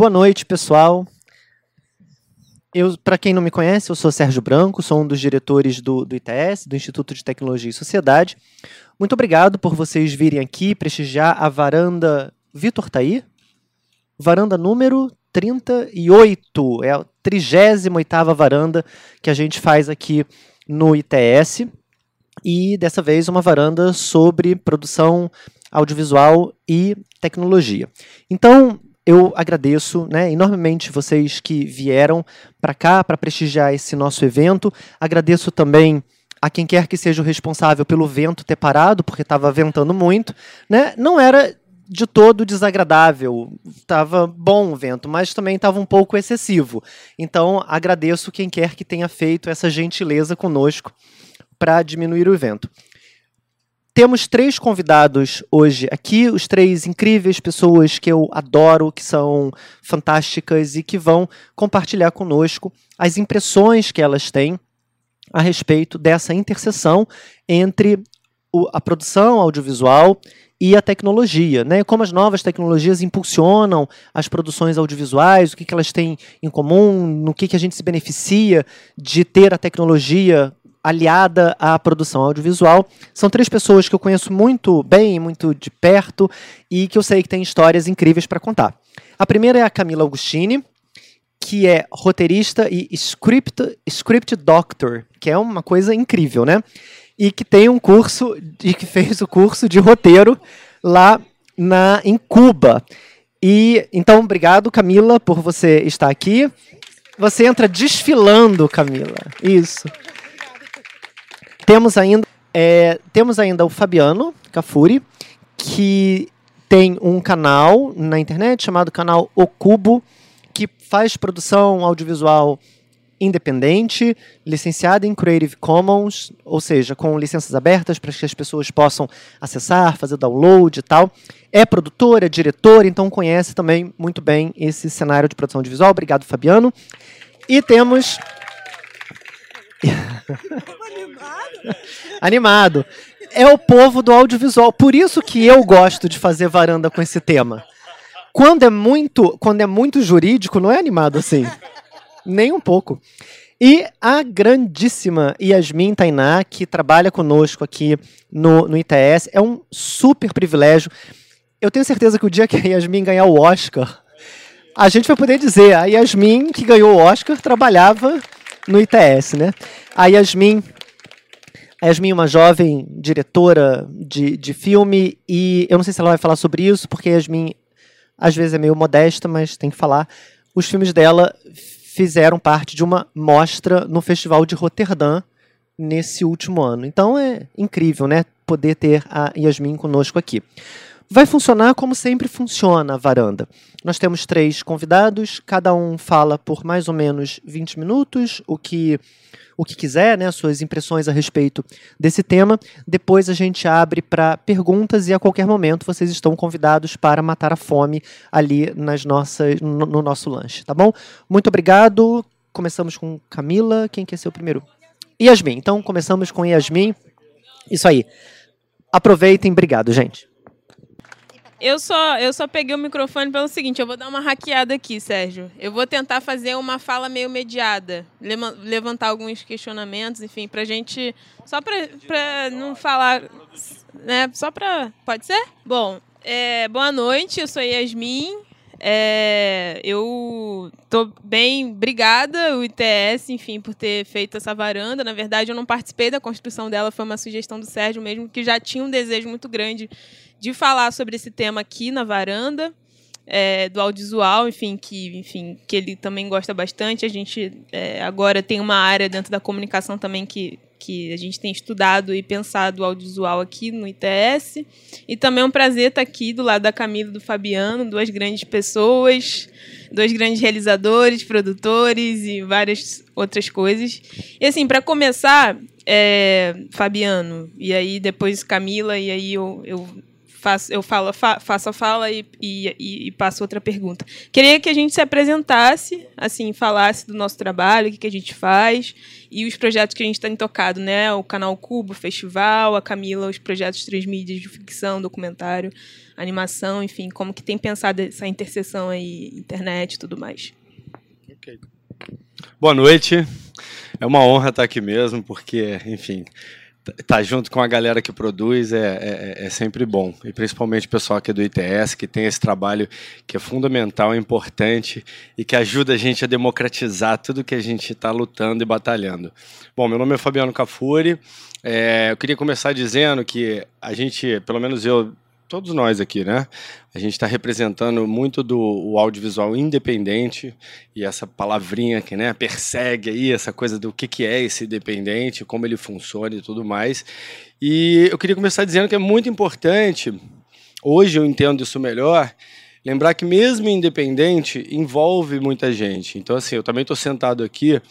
Boa noite, pessoal. Eu, para quem não me conhece, eu sou Sérgio Branco, sou um dos diretores do, do ITS, do Instituto de Tecnologia e Sociedade. Muito obrigado por vocês virem aqui prestigiar a varanda Vitor Taí, varanda número 38, é a 38ª varanda que a gente faz aqui no ITS, e dessa vez uma varanda sobre produção audiovisual e tecnologia. Então, eu agradeço né, enormemente vocês que vieram para cá para prestigiar esse nosso evento. Agradeço também a quem quer que seja o responsável pelo vento ter parado, porque estava ventando muito. Né? Não era de todo desagradável, estava bom o vento, mas também estava um pouco excessivo. Então, agradeço quem quer que tenha feito essa gentileza conosco para diminuir o vento. Temos três convidados hoje aqui, os três incríveis pessoas que eu adoro, que são fantásticas e que vão compartilhar conosco as impressões que elas têm a respeito dessa interseção entre o, a produção audiovisual e a tecnologia, né? Como as novas tecnologias impulsionam as produções audiovisuais, o que, que elas têm em comum, no que, que a gente se beneficia de ter a tecnologia aliada à produção audiovisual. São três pessoas que eu conheço muito bem, muito de perto e que eu sei que têm histórias incríveis para contar. A primeira é a Camila Augustini, que é roteirista e script, script doctor, que é uma coisa incrível, né? E que tem um curso, e que fez o curso de roteiro lá na, em Cuba. E então, obrigado, Camila, por você estar aqui. Você entra desfilando, Camila. Isso. Temos ainda, é, temos ainda o Fabiano Cafuri, que tem um canal na internet chamado canal O Cubo, que faz produção audiovisual independente, licenciada em Creative Commons, ou seja, com licenças abertas para que as pessoas possam acessar, fazer download e tal. É produtora, é diretora, então conhece também muito bem esse cenário de produção audiovisual. Obrigado, Fabiano. E temos Animado. É o povo do audiovisual. Por isso que eu gosto de fazer varanda com esse tema. Quando é muito, quando é muito jurídico, não é animado assim. Nem um pouco. E a grandíssima Yasmin Tainá, que trabalha conosco aqui no, no ITS, é um super privilégio. Eu tenho certeza que o dia que a Yasmin ganhar o Oscar, a gente vai poder dizer, a Yasmin que ganhou o Oscar trabalhava no ITS, né? A Yasmin, a Yasmin é uma jovem diretora de, de filme e eu não sei se ela vai falar sobre isso, porque a Yasmin às vezes é meio modesta, mas tem que falar. Os filmes dela fizeram parte de uma mostra no Festival de Roterdã nesse último ano. Então é incrível, né, poder ter a Yasmin conosco aqui. Vai funcionar como sempre funciona a varanda. Nós temos três convidados, cada um fala por mais ou menos 20 minutos, o que o que quiser, né, suas impressões a respeito desse tema. Depois a gente abre para perguntas e a qualquer momento vocês estão convidados para matar a fome ali nas nossas no, no nosso lanche, tá bom? Muito obrigado. Começamos com Camila, quem quer ser o primeiro? Yasmin. Então começamos com Yasmin. Isso aí. Aproveitem, obrigado, gente. Eu só, eu só peguei o microfone pelo seguinte, eu vou dar uma hackeada aqui, Sérgio. Eu vou tentar fazer uma fala meio mediada, levantar alguns questionamentos, enfim, pra gente. Só pra, pra não falar. Né? Só pra. Pode ser? Bom, é, boa noite, eu sou Yasmin. É, eu tô bem, obrigada, o ITS, enfim, por ter feito essa varanda. Na verdade, eu não participei da construção dela, foi uma sugestão do Sérgio mesmo, que já tinha um desejo muito grande de falar sobre esse tema aqui na varanda. É, do audiovisual, enfim, que, enfim, que ele também gosta bastante. A gente é, agora tem uma área dentro da comunicação também que, que a gente tem estudado e pensado o audiovisual aqui no ITS. E também é um prazer estar aqui do lado da Camila e do Fabiano, duas grandes pessoas, dois grandes realizadores, produtores e várias outras coisas. E assim, para começar, é, Fabiano, e aí depois Camila, e aí eu, eu faço, eu falo, fa, faço a fala e, e, e, passo outra pergunta. Queria que a gente se apresentasse, assim, falasse do nosso trabalho, o que, que a gente faz e os projetos que a gente está tocado, né? O canal Cubo, o festival, a Camila, os projetos três mídias de ficção, documentário, animação, enfim, como que tem pensado essa interseção aí, internet e tudo mais. Ok. Boa noite. É uma honra estar aqui mesmo, porque, enfim, tá junto com a galera que produz é, é, é, sempre bom. E principalmente o pessoal aqui do ITS, que tem esse trabalho que é fundamental, importante e que ajuda a gente a democratizar tudo que a gente está lutando e batalhando. Bom, meu nome é Fabiano Cafuri. É, eu queria começar dizendo que a gente, pelo menos eu, todos nós aqui, né? A gente está representando muito do audiovisual independente e essa palavrinha que né, persegue aí essa coisa do que, que é esse independente, como ele funciona e tudo mais. E eu queria começar dizendo que é muito importante, hoje eu entendo isso melhor, lembrar que mesmo independente envolve muita gente. Então, assim, eu também estou sentado aqui.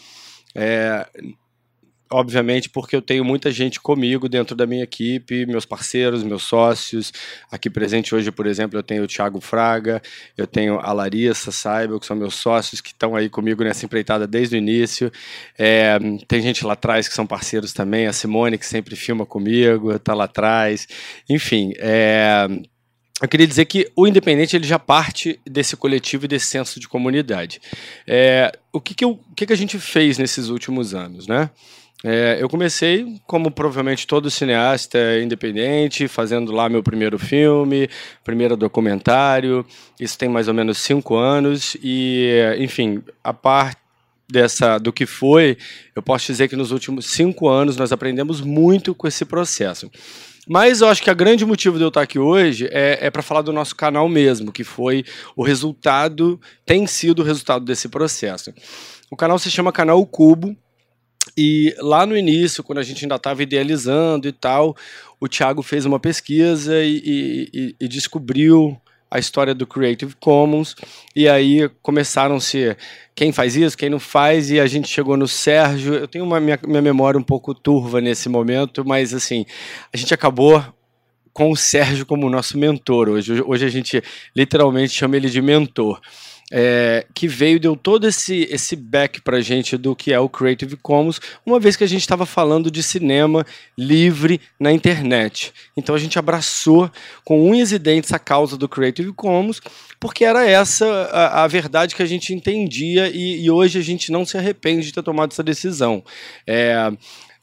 É, obviamente, porque eu tenho muita gente comigo dentro da minha equipe, meus parceiros, meus sócios. Aqui presente hoje, por exemplo, eu tenho o Thiago Fraga, eu tenho a Larissa Saiba, que são meus sócios que estão aí comigo nessa empreitada desde o início. É, tem gente lá atrás que são parceiros também, a Simone, que sempre filma comigo, está lá atrás. Enfim, é, eu queria dizer que o independente ele já parte desse coletivo e desse senso de comunidade. É, o que, que, eu, o que, que a gente fez nesses últimos anos, né? É, eu comecei, como provavelmente todo cineasta independente, fazendo lá meu primeiro filme, primeiro documentário. Isso tem mais ou menos cinco anos e, enfim, a parte dessa do que foi, eu posso dizer que nos últimos cinco anos nós aprendemos muito com esse processo. Mas eu acho que o grande motivo de eu estar aqui hoje é, é para falar do nosso canal mesmo, que foi o resultado, tem sido o resultado desse processo. O canal se chama Canal Cubo, e lá no início, quando a gente ainda estava idealizando e tal, o Thiago fez uma pesquisa e, e, e, descobriu a história do Creative Commons. E aí começaram-se quem faz isso, quem não faz, e a gente chegou no Sérgio. Eu tenho uma minha, minha memória um pouco turva nesse momento, mas assim, a gente acabou com o Sérgio como nosso mentor hoje. Hoje a gente literalmente chama ele de mentor é, que veio deu todo esse, esse back a gente do que é o Creative Commons, uma vez que a gente estava falando de cinema livre na internet. Então a gente abraçou com unhas e dentes a causa do Creative Commons, porque era essa a, a verdade que a gente entendia e, e, hoje a gente não se arrepende de ter tomado essa decisão. É,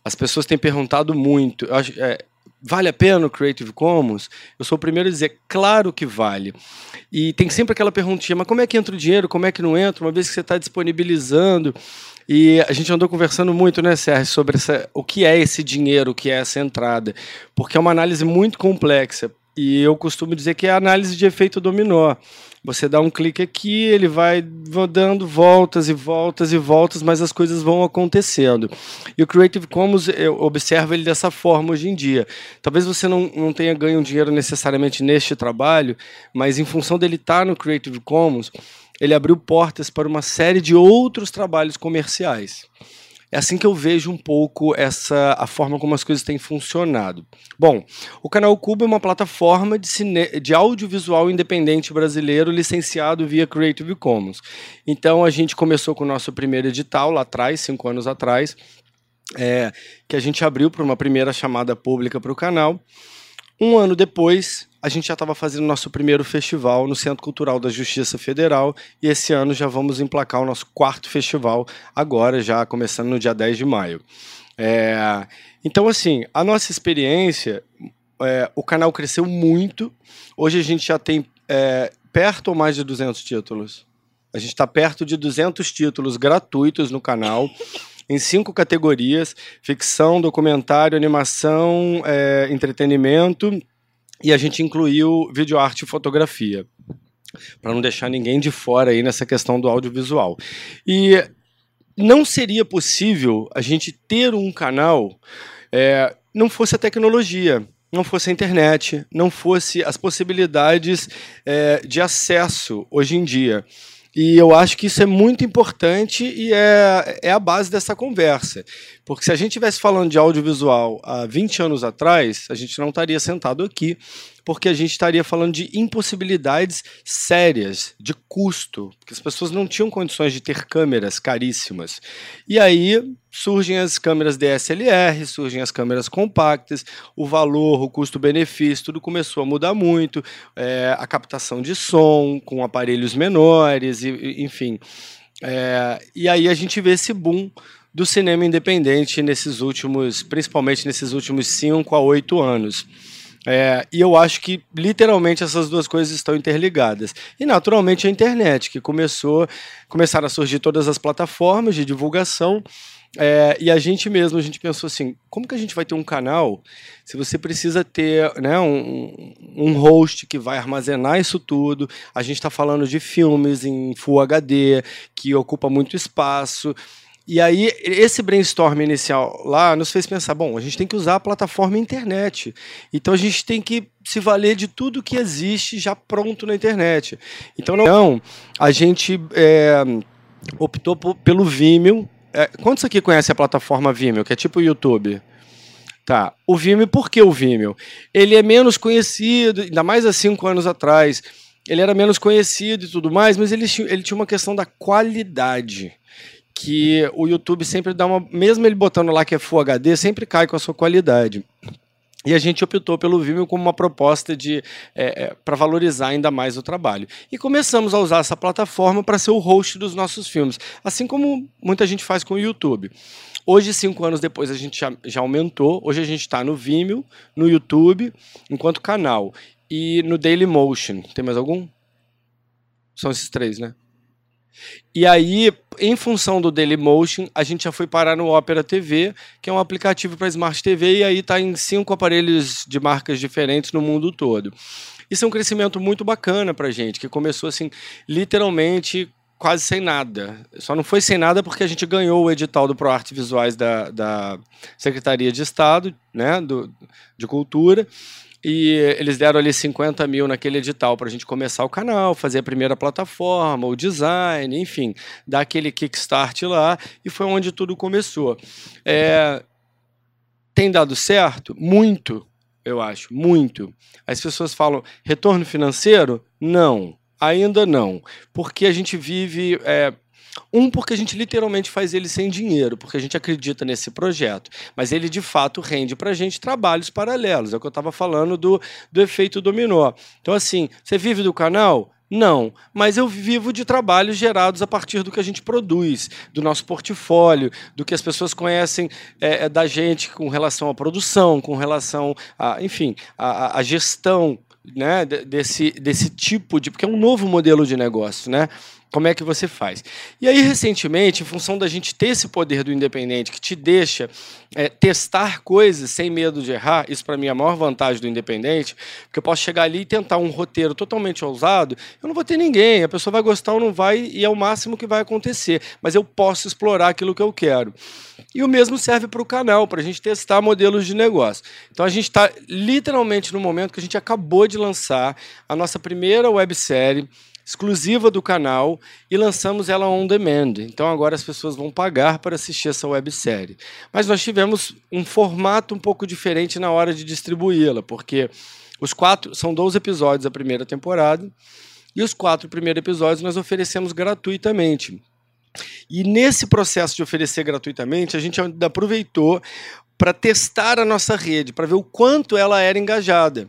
as pessoas têm perguntado muito. É, Vale a pena o Creative Commons? Eu sou o primeiro a dizer, claro que vale. E tem sempre aquela perguntinha, mas como é que entra o dinheiro? Como é que não entra? Uma vez que você está disponibilizando. E a gente andou conversando muito, né, Sérgio, sobre essa, o que é esse dinheiro, o que é essa entrada. Porque é uma análise muito complexa. E eu costumo dizer que é análise de efeito dominó. Você dá um clique aqui, ele vai dando voltas e voltas e voltas, mas as coisas vão acontecendo. E o Creative Commons, eu observo ele dessa forma hoje em dia. Talvez você não, não tenha ganho dinheiro necessariamente neste trabalho, mas em função dele estar no Creative Commons, ele abriu portas para uma série de outros trabalhos comerciais. É assim que eu vejo um pouco essa a forma como as coisas têm funcionado. Bom, o Canal Cubo é uma plataforma de, cine, de audiovisual independente brasileiro licenciado via Creative Commons. Então a gente começou com o nosso primeiro edital lá atrás, cinco anos atrás, é, que a gente abriu para uma primeira chamada pública para o canal. Um ano depois, a gente já estava fazendo nosso primeiro festival no Centro Cultural da Justiça Federal e esse ano já vamos emplacar o nosso quarto festival, agora já começando no dia 10 de maio. É, então, assim, a nossa experiência, é, o canal cresceu muito. Hoje a gente já tem é, perto ou mais de 200 títulos. A gente está perto de 200 títulos gratuitos no canal em cinco categorias: ficção, documentário, animação, é, entretenimento, e a gente incluiu vídeo arte e fotografia, para não deixar ninguém de fora aí nessa questão do audiovisual. E não seria possível a gente ter um canal é, não fosse a tecnologia não fosse a internet, não fosse as possibilidades é, de acesso hoje em dia. E eu acho que isso é muito importante e é, é a base dessa conversa. Porque se a gente estivesse falando de audiovisual há 20 anos atrás, a gente não estaria sentado aqui porque a gente estaria falando de impossibilidades sérias, de custo, porque as pessoas não tinham condições de ter câmeras caríssimas. E aí surgem as câmeras DSLR, surgem as câmeras compactas, o valor, o custo-benefício, tudo começou a mudar muito, é, a captação de som com aparelhos menores, e, enfim. É, e aí a gente vê esse boom do cinema independente nesses últimos, principalmente nesses últimos 5 a 8 anos. É, e eu acho que literalmente essas duas coisas estão interligadas. E naturalmente a internet, que começou, começaram a surgir todas as plataformas de divulgação. É, e a gente mesmo, a gente pensou assim, como que a gente vai ter um canal se você precisa ter né, um, um host que vai armazenar isso tudo? A gente está falando de filmes em Full HD, que ocupa muito espaço. E aí, esse brainstorm inicial lá nos fez pensar: bom, a gente tem que usar a plataforma internet. Então, a gente tem que se valer de tudo que existe já pronto na internet. Então, não, a gente é, optou por, pelo Vimeo. É, quantos aqui conhecem a plataforma Vimeo, que é tipo o YouTube? Tá. O Vimeo, por que o Vimeo? Ele é menos conhecido, ainda mais há cinco anos atrás. Ele era menos conhecido e tudo mais, mas ele, ele tinha uma questão da qualidade que o YouTube sempre dá uma. Mesmo ele botando lá que é Full HD, sempre cai com a sua qualidade. E a gente optou pelo Vimeo como uma proposta de é, é, para valorizar ainda mais o trabalho. E começamos a usar essa plataforma para ser o host dos nossos filmes, assim como muita gente faz com o YouTube. Hoje, cinco anos depois, a gente já, já aumentou. Hoje a gente está no Vimeo, no YouTube, enquanto canal. E no Dailymotion. Tem mais algum? São esses três, né? E aí, em função do Dailymotion, a gente já foi parar no Opera TV, que é um aplicativo para Smart TV, e aí está em cinco aparelhos de marcas diferentes no mundo todo. Isso é um crescimento muito bacana para a gente, que começou assim, literalmente quase sem nada. Só não foi sem nada porque a gente ganhou o edital do ProArte Visuais da, da Secretaria de Estado, né, do, de Cultura, e eles deram ali 50 mil naquele edital para a gente começar o canal, fazer a primeira plataforma, o design, enfim, dar aquele kickstart lá, e foi onde tudo começou. É, tem dado certo? Muito, eu acho, muito. As pessoas falam, retorno financeiro? Não, ainda não, porque a gente vive. É, um, porque a gente literalmente faz ele sem dinheiro, porque a gente acredita nesse projeto. Mas ele, de fato, rende para a gente trabalhos paralelos. É o que eu estava falando do, do efeito dominó. Então, assim, você vive do canal? Não, mas eu vivo de trabalhos gerados a partir do que a gente produz, do nosso portfólio, do que as pessoas conhecem é, da gente com relação à produção, com relação a, enfim, a, a gestão né, desse, desse tipo de. Porque é um novo modelo de negócio, né? Como é que você faz? E aí, recentemente, em função da gente ter esse poder do independente que te deixa é, testar coisas sem medo de errar, isso para mim é a maior vantagem do independente, porque eu posso chegar ali e tentar um roteiro totalmente ousado, eu não vou ter ninguém, a pessoa vai gostar ou não vai, e é o máximo que vai acontecer, mas eu posso explorar aquilo que eu quero. E o mesmo serve para o canal, para a gente testar modelos de negócio. Então a gente está literalmente no momento que a gente acabou de lançar a nossa primeira websérie exclusiva do canal e lançamos ela on demand. Então agora as pessoas vão pagar para assistir essa websérie. Mas nós tivemos um formato um pouco diferente na hora de distribuí-la, porque os quatro são 12 episódios da primeira temporada e os quatro primeiros episódios nós oferecemos gratuitamente. E nesse processo de oferecer gratuitamente, a gente ainda aproveitou para testar a nossa rede, para ver o quanto ela era engajada.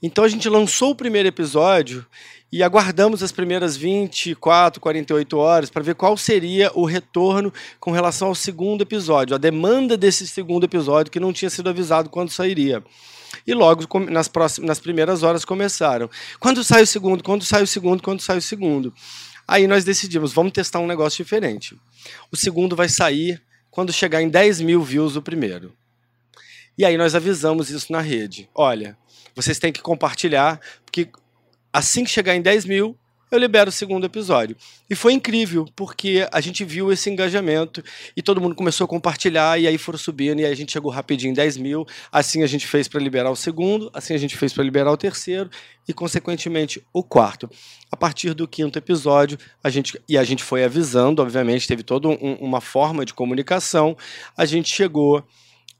Então a gente lançou o primeiro episódio e aguardamos as primeiras 24, 48 horas para ver qual seria o retorno com relação ao segundo episódio, a demanda desse segundo episódio que não tinha sido avisado quando sairia. E logo nas, próximas, nas primeiras horas começaram. Quando sai o segundo? Quando sai o segundo? Quando sai o segundo? Aí nós decidimos, vamos testar um negócio diferente. O segundo vai sair quando chegar em 10 mil views o primeiro. E aí nós avisamos isso na rede. Olha, vocês têm que compartilhar, porque assim que chegar em 10 mil, eu libero o segundo episódio. E foi incrível, porque a gente viu esse engajamento e todo mundo começou a compartilhar, e aí foram subindo, e aí a gente chegou rapidinho em 10 mil. Assim a gente fez para liberar o segundo, assim a gente fez para liberar o terceiro, e consequentemente o quarto. A partir do quinto episódio, a gente, e a gente foi avisando, obviamente, teve toda um, uma forma de comunicação, a gente chegou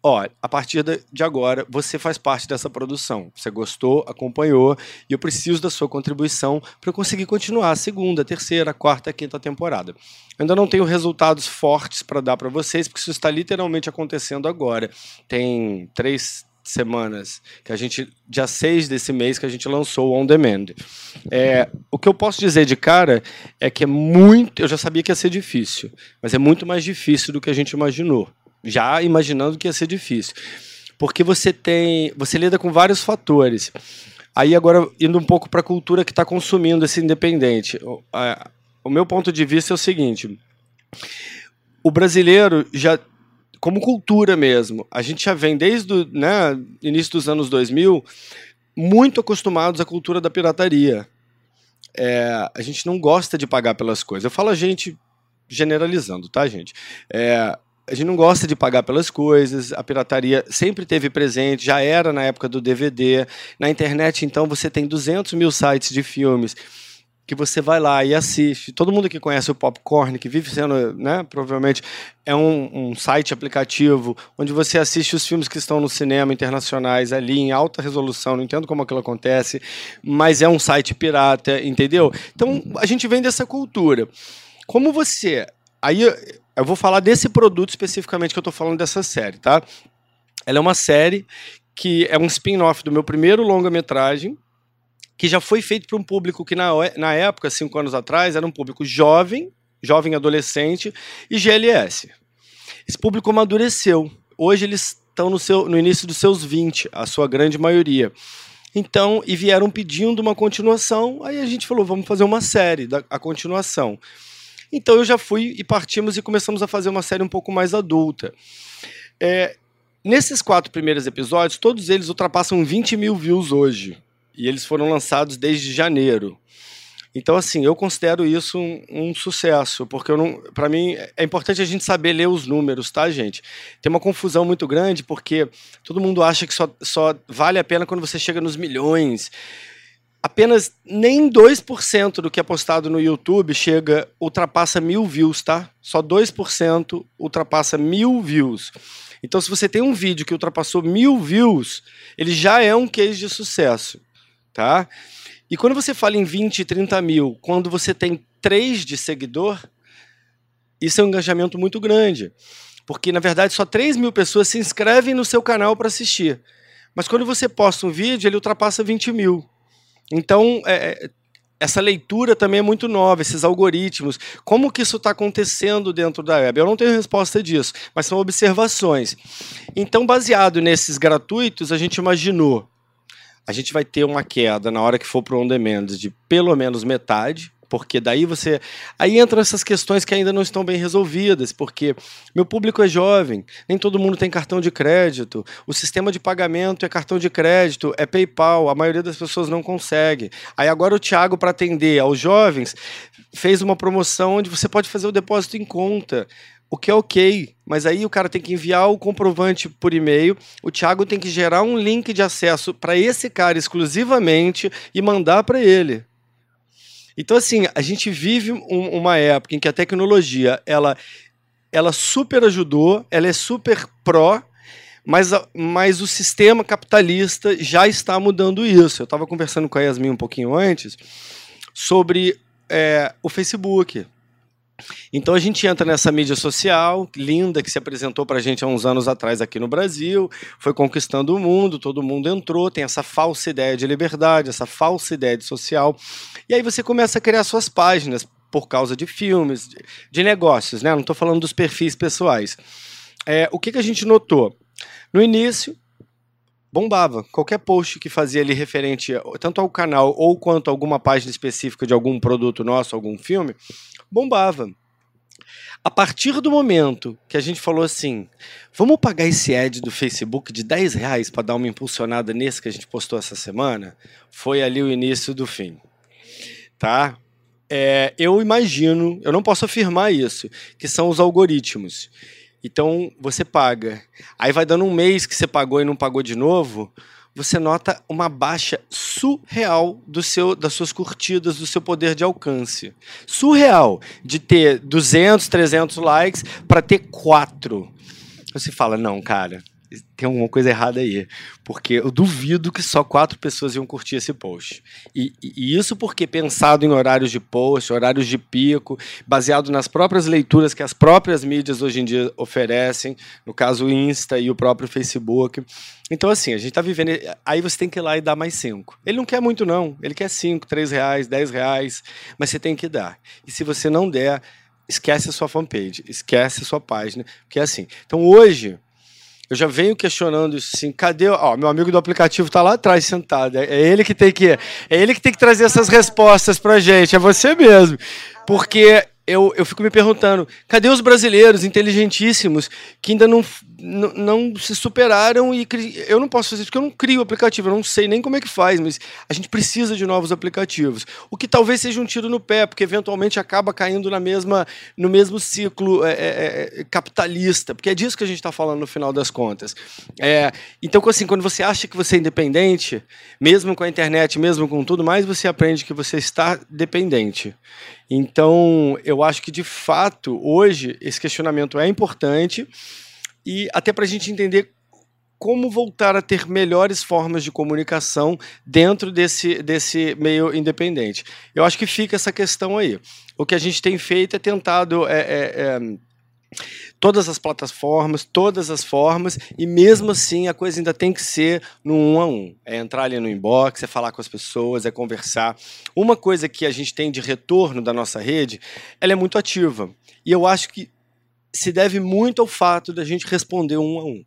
ó, a partir de agora você faz parte dessa produção. Você gostou, acompanhou e eu preciso da sua contribuição para eu conseguir continuar a segunda, terceira, quarta, quinta temporada. Eu ainda não tenho resultados fortes para dar para vocês, porque isso está literalmente acontecendo agora. Tem três semanas que a gente dia 6 desse mês que a gente lançou o On Demand. É, o que eu posso dizer de cara é que é muito, eu já sabia que ia ser difícil, mas é muito mais difícil do que a gente imaginou já imaginando que ia ser difícil. Porque você tem. Você lida com vários fatores. Aí agora, indo um pouco para a cultura que está consumindo esse independente. O, meu ponto de vista é o seguinte: o brasileiro já. Como cultura mesmo, a gente já vem desde o né, início dos anos 2000 muito acostumados à cultura da pirataria. É, a gente não gosta de pagar pelas coisas. Eu falo a gente generalizando, tá, gente? É, a gente não gosta de pagar pelas coisas, a pirataria sempre teve presente, já era na época do DVD. Na internet, então, você tem 200 mil sites de filmes que você vai lá e assiste. Todo mundo que conhece o Popcorn, que vive sendo, né, provavelmente, é um, um, site aplicativo onde você assiste os filmes que estão no cinema internacionais ali em alta resolução. Não entendo como aquilo acontece, mas é um site pirata, entendeu? Então, a gente vem dessa cultura. Como você. Aí eu vou falar desse produto especificamente que eu estou falando dessa série, tá? Ela é uma série que é um spin-off do meu primeiro longa-metragem, que já foi feito para um público que na, na época, cinco anos atrás, era um público jovem, jovem adolescente e GLS. Esse público amadureceu. Hoje eles estão no, no início dos seus 20, a sua grande maioria. Então, e vieram pedindo uma continuação, aí a gente falou, vamos fazer uma série, da, a continuação. Então eu já fui e partimos e começamos a fazer uma série um pouco mais adulta. É, nesses quatro primeiros episódios, todos eles ultrapassam 20 mil views hoje. E eles foram lançados desde janeiro. Então, assim, eu considero isso um, um sucesso, porque para mim é importante a gente saber ler os números, tá, gente? Tem uma confusão muito grande, porque todo mundo acha que só, só vale a pena quando você chega nos milhões apenas nem 2% do que é postado no YouTube chega, ultrapassa mil views, tá? Só 2% ultrapassa mil views. Então, se você tem um vídeo que ultrapassou mil views, ele já é um case de sucesso, tá? E quando você fala em 20, 30 mil, quando você tem 3 de seguidor, isso é um engajamento muito grande. Porque, na verdade, só 3 mil pessoas se inscrevem no seu canal para assistir. Mas quando você posta um vídeo, ele ultrapassa 20 mil. Então, é, é, essa leitura também é muito nova, esses algoritmos. Como que isso está acontecendo dentro da web? Eu não tenho resposta disso, mas são observações. Então, baseado nesses gratuitos, a gente imaginou a gente vai ter uma queda na hora que for para o on demand de pelo menos metade, porque daí você. Aí entram essas questões que ainda não estão bem resolvidas, porque meu público é jovem, nem todo mundo tem cartão de crédito, o sistema de pagamento é cartão de crédito, é PayPal, a maioria das pessoas não consegue. Aí agora o Thiago, para atender aos jovens, fez uma promoção onde você pode fazer o depósito em conta o que é ok, mas aí o cara tem que enviar o comprovante por e-mail, o Thiago tem que gerar um link de acesso para esse cara exclusivamente e mandar para ele. Então, assim, a gente vive um, uma época em que a tecnologia ela, ela super ajudou, ela é super pró, mas, mas o sistema capitalista já está mudando isso. Eu estava conversando com a Yasmin um pouquinho antes sobre é, o Facebook. Então a gente entra nessa mídia social linda que se apresentou para a gente há uns anos atrás aqui no Brasil, foi conquistando o mundo, todo mundo entrou, tem essa falsa ideia de liberdade, essa falsa ideia de social, e aí você começa a criar suas páginas por causa de filmes, de negócios, né? Não estou falando dos perfis pessoais. É, o que, que a gente notou? No início, bombava. Qualquer post que fazia ali referente tanto ao canal ou quanto a alguma página específica de algum produto nosso, algum filme, bombava. A partir do momento que a gente falou assim, vamos pagar esse ad do Facebook de 10 reais para dar uma impulsionada nesse que a gente postou essa semana, foi ali o início do fim. Tá? É, eu imagino, eu não posso afirmar isso, que são os algoritmos. Então você paga, aí vai dando um mês que você pagou e não pagou de novo, você nota uma baixa surreal do seu, das suas curtidas, do seu poder de alcance. Surreal de ter 200, 300 likes para ter 4. Você fala, não, cara, tem alguma coisa errada aí. Porque eu duvido que só quatro pessoas iam curtir esse post. E, e, isso porque pensado em horários de post, horários de pico, baseado nas próprias leituras que as próprias mídias hoje em dia oferecem, no caso o Insta e o próprio Facebook. Então, assim, a gente está vivendo. Aí você tem que ir lá e dar mais cinco. Ele não quer muito, não. Ele quer cinco, três reais, dez reais, mas você tem que dar. E se você não der, esquece a sua fanpage, esquece a sua página, porque é assim. Então, hoje eu já venho questionando isso assim, cadê, ó, meu amigo do aplicativo está lá atrás sentado, é, é, ele que tem que é ele que tem que trazer essas respostas pra gente, é você mesmo. Porque eu, eu fico me perguntando, cadê os brasileiros inteligentíssimos que ainda não, não, se superaram e eu não posso fazer isso porque eu não crio aplicativo, eu não sei nem como é que faz, mas a gente precisa de novos aplicativos. O que talvez seja um tiro no pé, porque eventualmente acaba caindo na mesma, no mesmo ciclo é, é, é capitalista, porque é disso que a gente está falando no final das contas. É, então, assim, quando você acha que você é independente, mesmo com a internet, mesmo com tudo mais, você aprende que você está dependente. Então, eu acho que de fato, hoje, esse questionamento é importante e até para a gente entender como voltar a ter melhores formas de comunicação dentro desse, desse meio independente. Eu acho que fica essa questão aí. O que a gente tem feito é tentado. É, é, é, todas as plataformas, todas as formas, e mesmo assim a coisa ainda tem que ser no um a um. É entrar ali no inbox, é falar com as pessoas, é conversar. Uma coisa que a gente tem de retorno da nossa rede, ela é muito ativa. E eu acho que se deve muito ao fato da gente responder um a um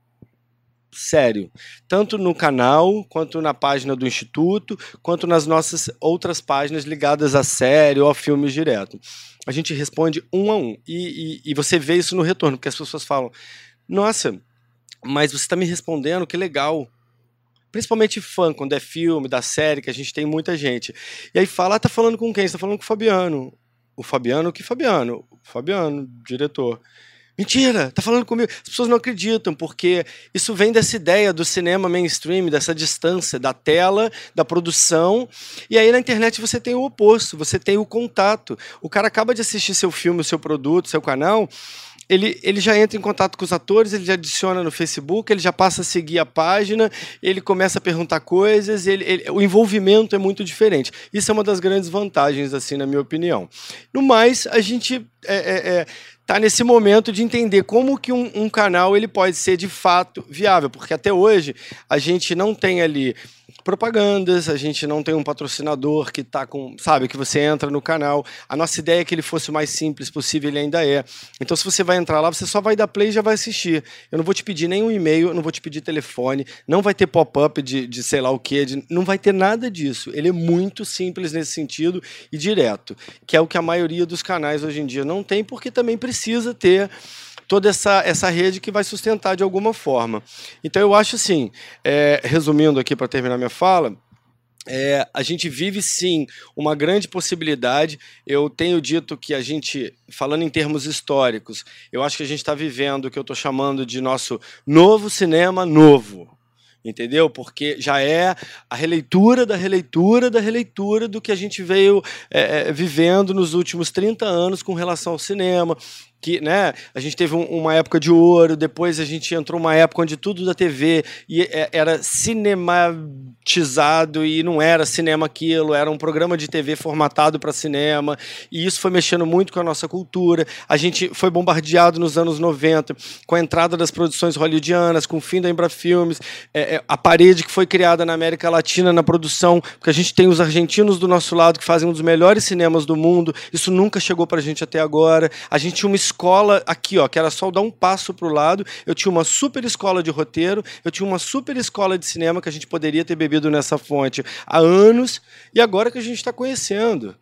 sério, tanto no canal, quanto na página do Instituto, quanto nas nossas outras páginas ligadas a série ou a filmes direto. A gente responde um a um. E, e, e você vê isso no retorno, porque as pessoas falam: Nossa, mas você está me respondendo, que legal. Principalmente fã, quando é filme, da série, que a gente tem muita gente. E aí fala: ah, tá falando com quem? Você tá falando com o Fabiano. O Fabiano, que Fabiano? O Fabiano, diretor. Mentira, tá falando comigo. As pessoas não acreditam, porque isso vem dessa ideia do cinema mainstream, dessa distância da tela, da produção. E aí na internet você tem o oposto, você tem o contato. O cara acaba de assistir seu filme, seu produto, seu canal, ele, ele já entra em contato com os atores, ele já adiciona no Facebook, ele já passa a seguir a página, ele começa a perguntar coisas, ele, ele, o envolvimento é muito diferente. Isso é uma das grandes vantagens, assim, na minha opinião. No mais, a gente é, é, é está nesse momento de entender como que um, um, canal ele pode ser de fato viável, porque até hoje a gente não tem ali propagandas, a gente não tem um patrocinador que está com, sabe, que você entra no canal. A nossa ideia é que ele fosse o mais simples possível, ele ainda é. Então, se você vai entrar lá, você só vai dar play e já vai assistir. Eu não vou te pedir nenhum e-mail, eu não vou te pedir telefone, não vai ter pop-up de, de sei lá o quê, de, não vai ter nada disso. Ele é muito simples nesse sentido e direto, que é o que a maioria dos canais hoje em dia não tem, porque também precisa ter toda essa, essa rede que vai sustentar de alguma forma. Então eu acho assim, é, resumindo aqui para terminar minha fala, é, a gente vive sim uma grande possibilidade. Eu tenho dito que a gente, falando em termos históricos, eu acho que a gente está vivendo o que eu estou chamando de nosso novo cinema novo entendeu? Porque já é a releitura da releitura da releitura do que a gente veio é, vivendo nos últimos 30 anos com relação ao cinema, que né, a gente teve um, uma época de ouro, depois a gente entrou uma época onde tudo da TV é, era cinematizado e não era cinema aquilo, era um programa de TV formatado para cinema, e isso foi mexendo muito com a nossa cultura. A gente foi bombardeado nos anos 90 com a entrada das produções hollywoodianas, com o fim da Embra Filmes, é, é, a parede que foi criada na América Latina na produção, porque a gente tem os argentinos do nosso lado que fazem um dos melhores cinemas do mundo, isso nunca chegou para a gente até agora. A gente tinha uma escola aqui, ó, que era só dar um passo para o lado. Eu tinha uma super escola de roteiro, eu tinha uma super escola de cinema que a gente poderia ter bebido nessa fonte há anos, e agora que a gente está conhecendo.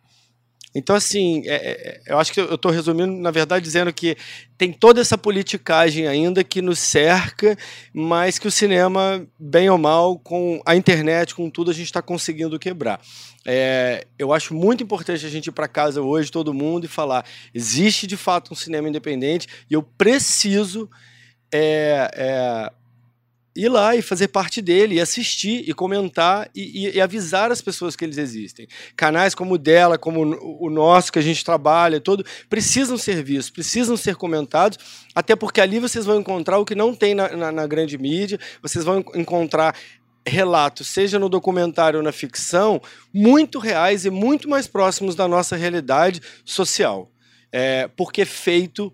Então, assim, é, é, eu acho que eu estou resumindo, na verdade, dizendo que tem toda essa politicagem ainda que nos cerca, mas que o cinema, bem ou mal, com a internet, com tudo, a gente está conseguindo quebrar. É, eu acho muito importante a gente ir para casa hoje, todo mundo, e falar: existe de fato um cinema independente e eu preciso é, é, ir lá e fazer parte dele, e assistir, e comentar, e, e, e, avisar as pessoas que eles existem. Canais como o dela, como o nosso, que a gente trabalha, todo, precisam ser vistos, precisam ser comentados, até porque ali vocês vão encontrar o que não tem na, na, na grande mídia, vocês vão encontrar relatos, seja no documentário ou na ficção, muito reais e muito mais próximos da nossa realidade social. É, porque é feito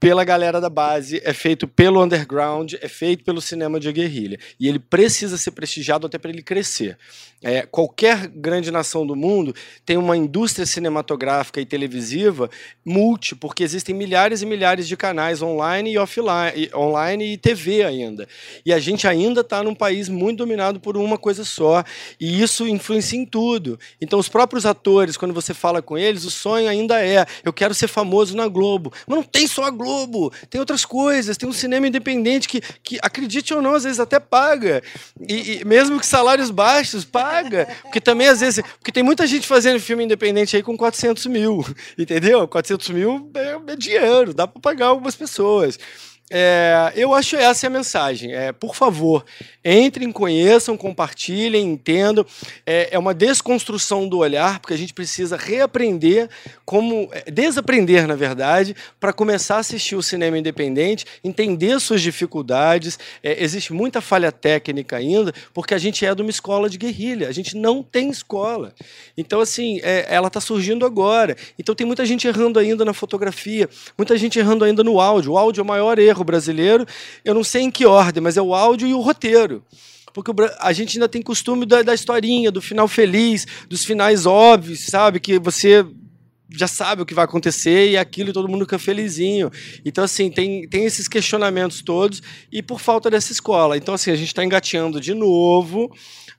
pela galera da base, é feito pelo underground, é feito pelo cinema de guerrilha. E ele precisa ser prestigiado até para ele crescer. É, qualquer grande nação do mundo tem uma indústria cinematográfica e televisiva multi, porque existem milhares e milhares de canais online e offline, online e TV ainda. E a gente ainda está num país muito dominado por uma coisa só, e isso influencia em tudo. Então, os próprios atores, quando você fala com eles, o sonho ainda é: eu quero ser famoso na Globo. Mas não tem só a Globo, tem outras coisas, tem um cinema independente que, que acredite ou não, às vezes até paga. E, e mesmo que salários baixos, paga paga. Porque também, às vezes, porque tem muita gente fazendo filme independente aí com 400 mil, entendeu? 400 mil é, é dinheiro, dá para pagar algumas pessoas. É, eu acho essa é a mensagem. É, por favor, entrem, conheçam, compartilhem, entendam. É, é, uma desconstrução do olhar, porque a gente precisa reaprender, como é, desaprender, na verdade, para começar a assistir o cinema independente, entender suas dificuldades. É, existe muita falha técnica ainda, porque a gente é de uma escola de guerrilha. A gente não tem escola. Então, assim, é, ela está surgindo agora. Então, tem muita gente errando ainda na fotografia, muita gente errando ainda no áudio. O áudio é o maior erro erro brasileiro, eu não sei em que ordem, mas é o áudio e o roteiro. Porque a gente ainda tem costume da, da historinha, do final feliz, dos finais óbvios, sabe? Que você já sabe o que vai acontecer e aquilo todo mundo fica felizinho. Então, assim, tem, tem esses questionamentos todos e por falta dessa escola. Então, assim, a gente está engateando de novo,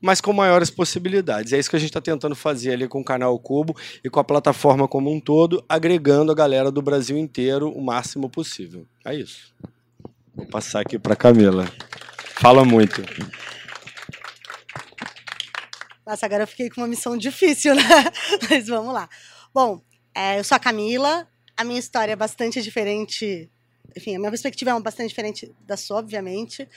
mas com maiores possibilidades. É isso que a gente está tentando fazer ali com o canal Cubo e com a plataforma como um todo, agregando a galera do Brasil inteiro o máximo possível. É isso. Vou passar aqui para Camila. Fala muito. Nossa, agora eu fiquei com uma missão difícil, né? Mas vamos lá. Bom, é, eu sou a Camila. A minha história é bastante diferente. Enfim, a minha perspectiva é bastante diferente da sua, obviamente.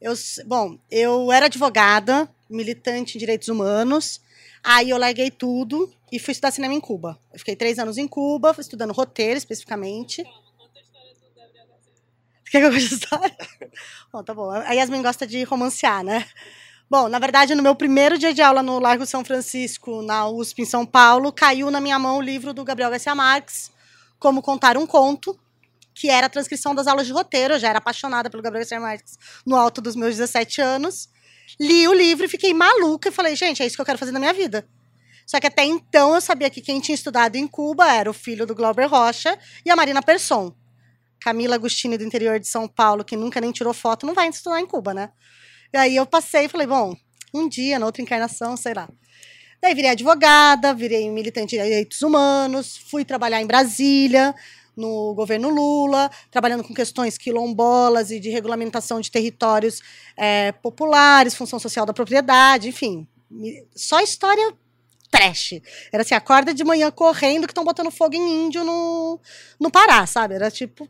Eu, bom, eu era advogada, militante em direitos humanos. Aí eu larguei tudo e fui estudar cinema em Cuba. Eu fiquei três anos em Cuba, estudando roteiro especificamente. Quer que eu conte a história? Bom, tá bom. A Yasmin gosta de romancear, né? Bom, na verdade, no meu primeiro dia de aula no Largo São Francisco, na USP, em São Paulo, caiu na minha mão o livro do Gabriel Garcia Marques, Como Contar um Conto, que era a transcrição das aulas de roteiro. Eu já era apaixonada pelo Gabriel Garcia Marques no alto dos meus 17 anos. Li o livro e fiquei maluca e falei, gente, é isso que eu quero fazer na minha vida. Só que até então eu sabia que quem tinha estudado em Cuba era o filho do Glauber Rocha e a Marina Persson. Camila Agostini, do interior de São Paulo, que nunca nem tirou foto, não vai estudar em Cuba, né? E aí eu passei e falei, bom, um dia, na outra encarnação, sei lá. Daí virei advogada, virei militante de direitos humanos, fui trabalhar em Brasília, no governo Lula, trabalhando com questões quilombolas e de regulamentação de territórios é, populares, função social da propriedade, enfim. Só história trash. Era assim, acorda de manhã correndo que estão botando fogo em índio no, no Pará, sabe? Era tipo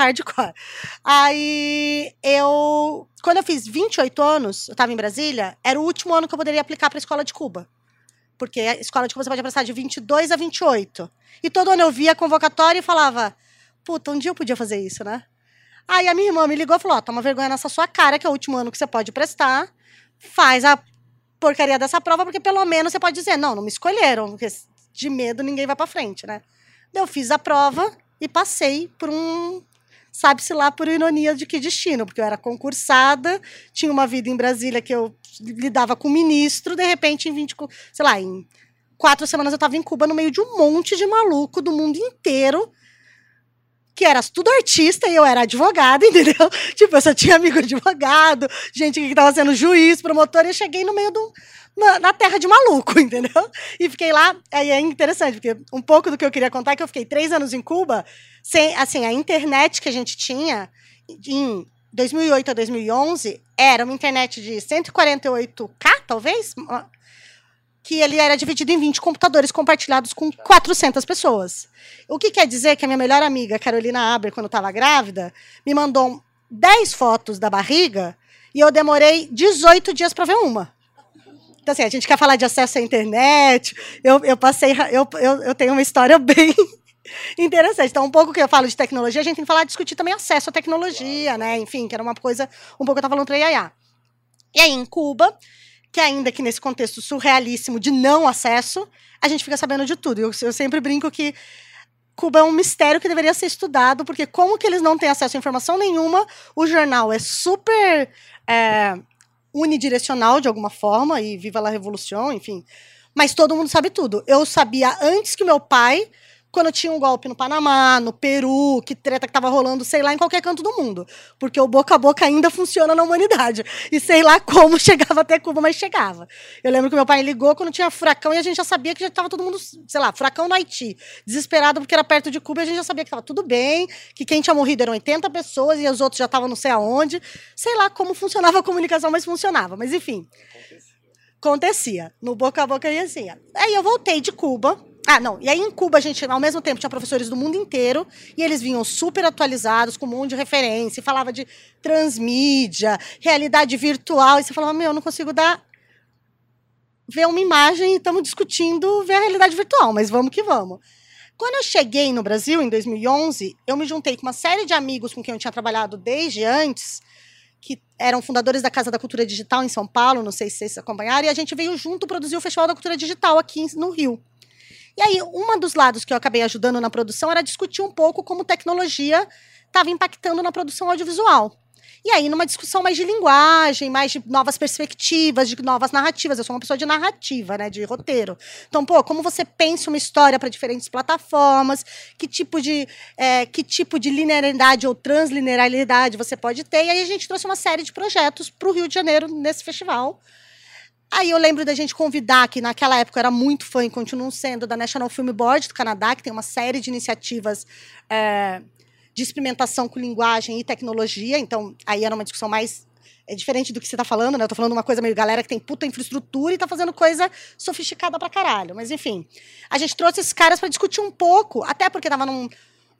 hardcore. Aí eu. Quando eu fiz 28 anos, eu estava em Brasília, era o último ano que eu poderia aplicar para a escola de Cuba. Porque a escola de Cuba você pode prestar de 22 a 28. E todo ano eu via a convocatória e falava: puta, um dia eu podia fazer isso, né? Aí a minha irmã me ligou e falou: ó, toma vergonha nessa sua cara, que é o último ano que você pode prestar. Faz a porcaria dessa prova, porque pelo menos você pode dizer: não, não me escolheram, porque de medo ninguém vai para frente, né? Eu fiz a prova e passei por um sabe-se lá por ironia de que destino, porque eu era concursada, tinha uma vida em Brasília que eu lidava com ministro, de repente, em 20, sei lá, em quatro semanas eu estava em Cuba no meio de um monte de maluco do mundo inteiro, que era tudo artista e eu era advogada, entendeu? Tipo, eu só tinha amigo advogado, gente que estava sendo juiz, promotor, e eu cheguei no meio do, na, na, terra de maluco, entendeu? E fiquei lá, aí é interessante, porque um pouco do que eu queria contar é que eu fiquei três anos em Cuba, sem, assim, a internet que a gente tinha em 2008 a 2011 era uma internet de 148K, talvez, que ele era dividido em 20 computadores compartilhados com 400 pessoas. O que quer dizer que a minha melhor amiga, Carolina Aber, quando estava grávida, me mandou 10 fotos da barriga E eu demorei 18 dias para ver uma. Então, assim, a gente quer falar de acesso à internet. Eu, eu passei. Eu, eu, eu tenho uma história bem interessante. Então, um pouco que eu falo de tecnologia, a gente tem que falar, discutir também acesso à tecnologia, né? Enfim, que era uma coisa. Um pouco eu estava falando para Yaya. E aí, em Cuba, que ainda que nesse contexto surrealíssimo de não acesso, a gente fica sabendo de tudo. Eu, eu sempre brinco que Cuba é um mistério que deveria ser estudado, porque como que eles não têm acesso a informação nenhuma, o jornal é super é, unidirecional de alguma forma, e viva a revolução, enfim. Mas todo mundo sabe tudo. Eu sabia antes que meu pai quando tinha um golpe no Panamá, no Peru, que treta que tava rolando, sei lá, em qualquer canto do mundo. Porque o boca a boca ainda funciona na humanidade. E sei lá como chegava até Cuba, mas chegava. Eu lembro que meu pai ligou quando tinha furacão e a gente já sabia que já tava todo mundo, sei lá, furacão no Haiti. Desesperado porque era perto de Cuba e a gente já sabia que tava tudo bem, que quem tinha morrido eram 80 pessoas e os outros já estavam não sei aonde. Sei lá como funcionava a comunicação, mas funcionava. Mas enfim. Acontecia. No boca a boca ia assim. Aí eu voltei de Cuba ah, não. E aí em Cuba a gente, ao mesmo tempo, tinha professores do mundo inteiro e eles vinham super atualizados, com um monte de referência, falava de transmídia, realidade virtual, e você falava, meu, eu não consigo dar ver uma imagem e estamos discutindo ver a realidade virtual, mas vamos que vamos. Quando eu cheguei no Brasil, em 2011, eu me juntei com uma série de amigos com quem eu tinha trabalhado desde antes, que eram fundadores da Casa da Cultura Digital em São Paulo, não sei se vocês acompanharam, e a gente veio junto produzir o Festival da Cultura Digital aqui no Rio. E aí, um dos lados que eu acabei ajudando na produção era discutir um pouco como tecnologia estava impactando na produção audiovisual. E aí, numa discussão mais de linguagem, mais de novas perspectivas, de novas narrativas. Eu sou uma pessoa de narrativa, né? De roteiro. Então, pô, como você pensa uma história para diferentes plataformas, que tipo de, é, que tipo de linearidade ou translinearidade você pode ter. E aí a gente trouxe uma série de projetos para o Rio de Janeiro nesse festival. Aí eu lembro da gente convidar, que naquela época era muito fã e continuo sendo, da National Film Board do Canadá, que tem uma série de iniciativas é, de experimentação com linguagem e tecnologia. Então, aí era uma discussão mais. É diferente do que você está falando, né? Eu tô falando uma coisa meio galera que tem puta infraestrutura e está fazendo coisa sofisticada pra caralho. Mas, enfim. A gente trouxe esses caras para discutir um pouco, até porque estava num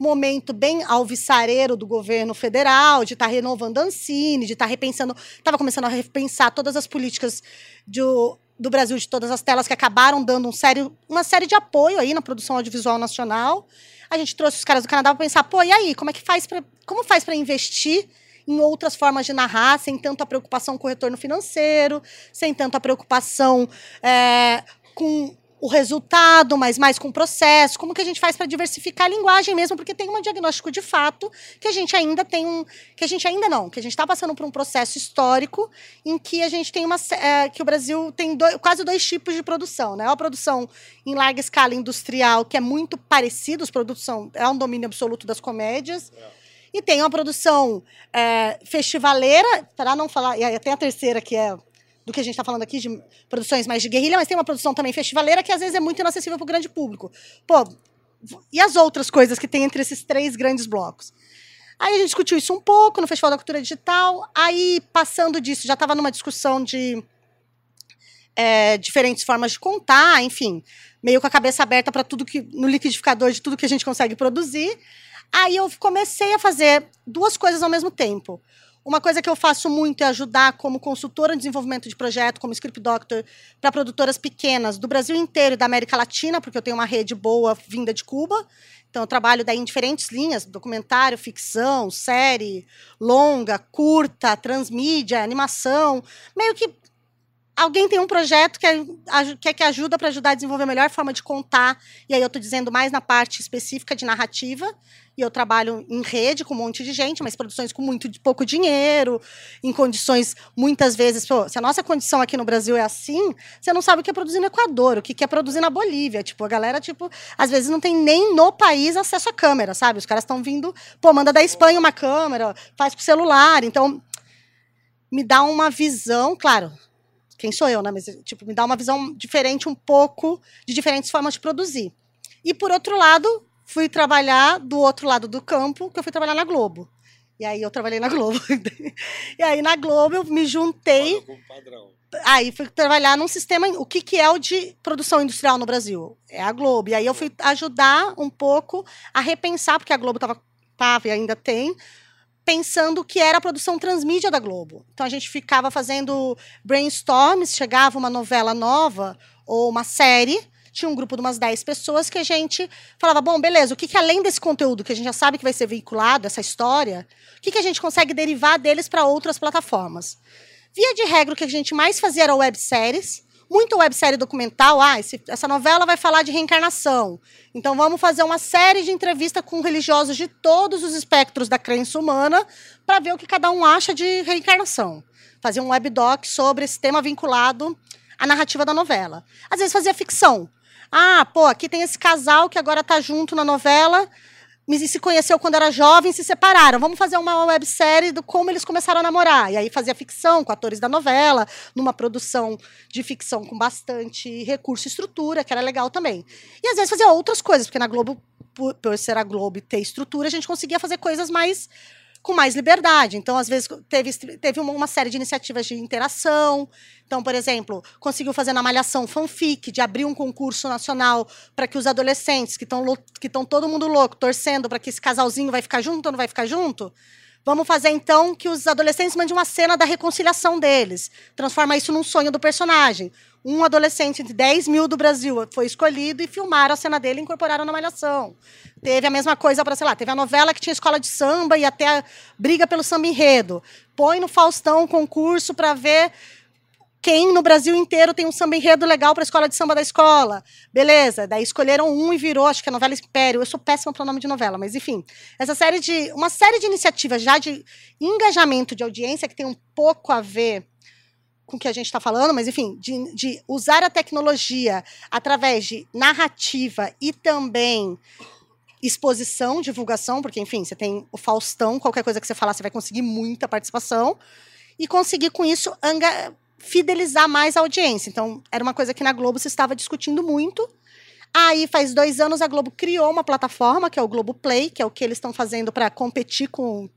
momento bem alvissareiro do governo federal, de estar tá renovando a Ancine, de estar tá repensando, estava começando a repensar todas as políticas do, Brasil, de todas as telas que acabaram dando um sério, uma série de apoio aí na produção audiovisual nacional. A gente trouxe os caras do Canadá para pensar, pô, e aí, como é que faz para como faz para investir em outras formas de narrar, sem tanta preocupação com o retorno financeiro, sem tanta preocupação é, com o resultado, mas mais com o processo, como que a gente faz para diversificar a linguagem mesmo, porque tem um diagnóstico de fato que a gente ainda tem um, que a gente ainda não, que a gente está passando por um processo histórico em que a gente tem uma, é, que o Brasil tem dois, quase dois tipos de produção, né? A produção em larga escala industrial que é muito parecida, os produtos são é um domínio absoluto das comédias. É. E tem uma produção é, festivaleira, para não falar, e tem a terceira que é do que a gente está falando aqui, de produções mais de guerrilha, mas tem uma produção também festivaleira que às vezes é muito inacessível para o grande público. Pô, e as outras coisas que tem entre esses três grandes blocos? Aí a gente discutiu isso um pouco no Festival da Cultura Digital. Aí, passando disso, já estava numa discussão de é, diferentes formas de contar, enfim, meio com a cabeça aberta para tudo que no liquidificador de tudo que a gente consegue produzir. Aí eu comecei a fazer duas coisas ao mesmo tempo. Uma coisa que eu faço muito é ajudar como consultora em desenvolvimento de projeto, como script doctor, para produtoras pequenas do Brasil inteiro e da América Latina, porque eu tenho uma rede boa vinda de Cuba. Então, eu trabalho daí em diferentes linhas: documentário, ficção, série, longa, curta, transmídia, animação. Meio que alguém tem um projeto que é, que, ajuda para ajudar a desenvolver a melhor forma de contar. E aí eu estou dizendo mais na parte específica de narrativa e eu trabalho em rede com um monte de gente, mas produções com muito pouco dinheiro, em condições muitas vezes. Pô, se a nossa condição aqui no Brasil é assim, você não sabe o que é produzir no Equador, o que é produzir na Bolívia. Tipo, a galera, tipo, às vezes não tem nem no país acesso à câmera, sabe? Os caras estão vindo, pô, manda da Espanha uma câmera, faz com celular. Então, me dá uma visão, claro, quem sou eu, né? Mas, tipo, me dá uma visão diferente um pouco de diferentes formas de produzir. E, por outro lado, fui trabalhar do outro lado do campo, que eu fui trabalhar na Globo. E aí eu trabalhei na Globo. e aí na Globo eu me juntei. Aí fui trabalhar num sistema. O que, que é o de produção industrial no Brasil? É a Globo. E aí eu fui ajudar um pouco a repensar, porque a Globo estava tava e ainda tem, pensando que era a produção transmídia da Globo. Então a gente ficava fazendo brainstorms, chegava uma novela nova ou uma série, tinha um grupo de umas 10 pessoas que a gente falava, bom, beleza, o que, que além desse conteúdo que a gente já sabe que vai ser veiculado, essa história, o que, que a gente consegue derivar deles para outras plataformas? Via de regra, o que a gente mais fazia era webséries, muito websérie documental. Ah, esse, essa novela vai falar de reencarnação. Então vamos fazer uma série de entrevistas com religiosos de todos os espectros da crença humana para ver o que cada um acha de reencarnação. Fazer um webdoc sobre esse tema vinculado à narrativa da novela. Às vezes fazia ficção. Ah, pô, aqui tem esse casal que agora está junto na novela, se conheceu quando era jovem, se separaram. Vamos fazer uma websérie do como eles começaram a namorar. E aí fazia ficção com atores da novela, numa produção de ficção com bastante recurso e estrutura, que era legal também. E às vezes fazia outras coisas, porque na Globo, por, por ser a Globo e ter estrutura, a gente conseguia fazer coisas mais com mais liberdade. Então, às vezes, teve, teve uma, série de iniciativas de interação. Então, por exemplo, conseguiu fazer na Malhação fanfic, de abrir um concurso nacional para que os adolescentes, que estão que todo mundo louco, torcendo para que esse casalzinho vai ficar junto ou não vai ficar junto, Vamos fazer então que os adolescentes mandem uma cena da reconciliação deles. Transforma isso num sonho do personagem. Um adolescente de 10 mil do Brasil foi escolhido e filmaram a cena dele e incorporaram na malhação. Teve a mesma coisa para, sei lá, teve a novela que tinha escola de samba e até briga pelo samba enredo. Põe no Faustão um concurso para ver quem no Brasil inteiro tem um samba enredo legal para a escola de samba da escola. Beleza, daí escolheram um e virou, acho que é a novela Império. Eu sou péssima para o nome de novela, mas enfim. Essa série de. Uma série de iniciativas já de engajamento de audiência que tem um pouco a ver com o que a gente está falando, mas enfim, de, de usar a tecnologia através de narrativa e também exposição, divulgação, porque, enfim, você tem o Faustão, qualquer coisa que você falar, você vai conseguir muita participação, e conseguir com isso fidelizar mais a audiência. Então, era uma coisa que na Globo se estava discutindo muito. Aí, faz dois anos, a Globo criou uma plataforma, que é o Globo Play, que é o que eles estão fazendo para competir com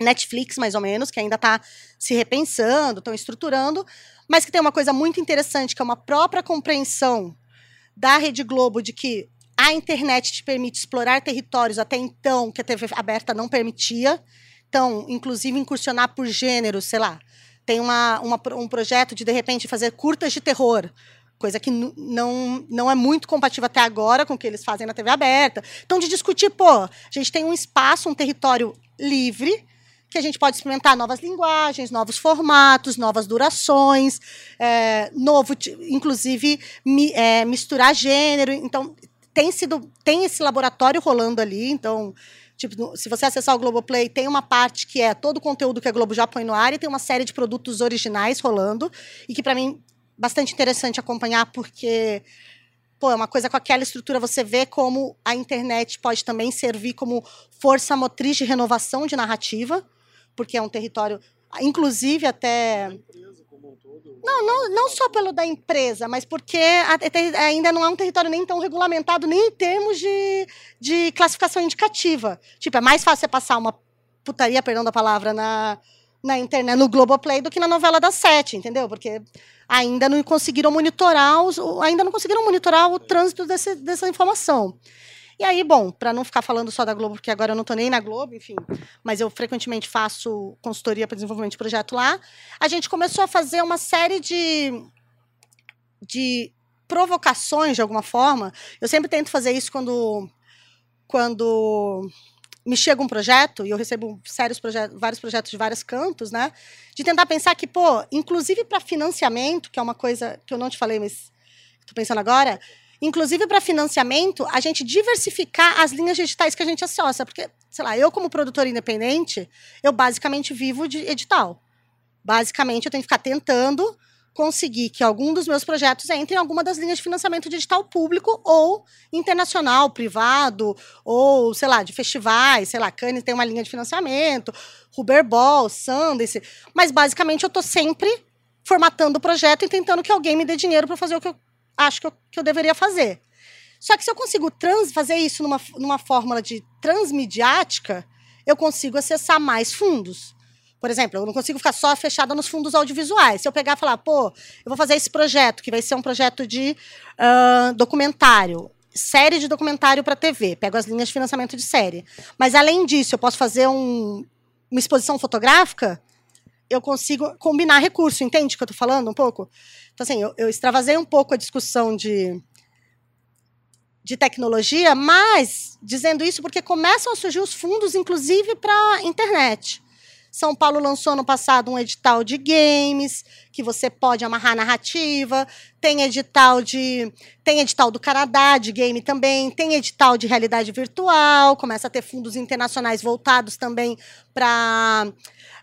Netflix, mais ou menos, que ainda está se repensando, estão estruturando, mas que tem uma coisa muito interessante, que é uma própria compreensão da Rede Globo de que a internet te permite explorar territórios até então que a TV aberta não permitia. Então, inclusive, incursionar por gênero, sei lá, tem uma, uma, um projeto de, de repente, fazer curtas de terror, coisa que não, não é muito compatível até agora com o que eles fazem na TV aberta. Então, de discutir, pô, a gente tem um espaço, um território livre, que a gente pode experimentar novas linguagens, novos formatos, novas durações, é, novo, inclusive mi, é, misturar gênero. Então, tem sido tem esse laboratório rolando ali, então Tipo, se você acessar o Globoplay, tem uma parte que é todo o conteúdo que a Globo já põe no ar e tem uma série de produtos originais rolando. E que, para mim, bastante interessante acompanhar, porque pô, é uma coisa com aquela estrutura, você vê como a internet pode também servir como força motriz de renovação de narrativa, porque é um território, inclusive até não, não, não só pelo da empresa, mas porque ainda não é um território nem tão regulamentado, nem em termos de, de classificação indicativa. Tipo, é mais fácil você passar uma putaria, perdão da palavra, na, na internet, no Globoplay, do que na novela das sete, entendeu? Porque ainda não conseguiram monitorar os, ainda não conseguiram monitorar o trânsito desse, dessa informação. E aí, bom, para não ficar falando só da Globo, porque agora eu não estou nem na Globo, enfim, mas eu frequentemente faço consultoria para desenvolvimento de projeto lá, a gente começou a fazer uma série de, de provocações, de alguma forma. Eu sempre tento fazer isso quando, quando me chega um projeto, e eu recebo sérios projetos, vários projetos de vários cantos, né? De tentar pensar que, pô, inclusive para financiamento, que é uma coisa que eu não te falei, mas estou pensando agora, Inclusive, para financiamento, a gente diversificar as linhas digitais que a gente associa. Porque, sei lá, eu, como produtora independente, eu basicamente vivo de edital. Basicamente, eu tenho que ficar tentando conseguir que algum dos meus projetos entre em alguma das linhas de financiamento digital público ou internacional, privado, ou, sei lá, de festivais, sei lá, Cannes tem uma linha de financiamento, Ruberball, Sundance, mas basicamente eu estou sempre formatando o projeto e tentando que alguém me dê dinheiro para fazer o que eu acho que eu, que eu deveria fazer. Só que se eu consigo trans, fazer isso numa, numa fórmula de transmediática, eu consigo acessar mais fundos. Por exemplo, eu não consigo ficar só fechada nos fundos audiovisuais. Se eu pegar e falar, pô, eu vou fazer esse projeto, que vai ser um projeto de uh, documentário, série de documentário para TV, pego as linhas de financiamento de série. Mas além disso, eu posso fazer um uma exposição fotográfica, eu consigo combinar recurso, entende o que eu estou falando um pouco? Então, assim, eu, eu extravasei um pouco a discussão de, de tecnologia, mas dizendo isso porque começam a surgir os fundos, inclusive para a internet. São Paulo lançou no passado um edital de games, que você pode amarrar narrativa, tem edital de tem edital do Canadá de game também, tem edital de realidade virtual, começa a ter fundos internacionais voltados também para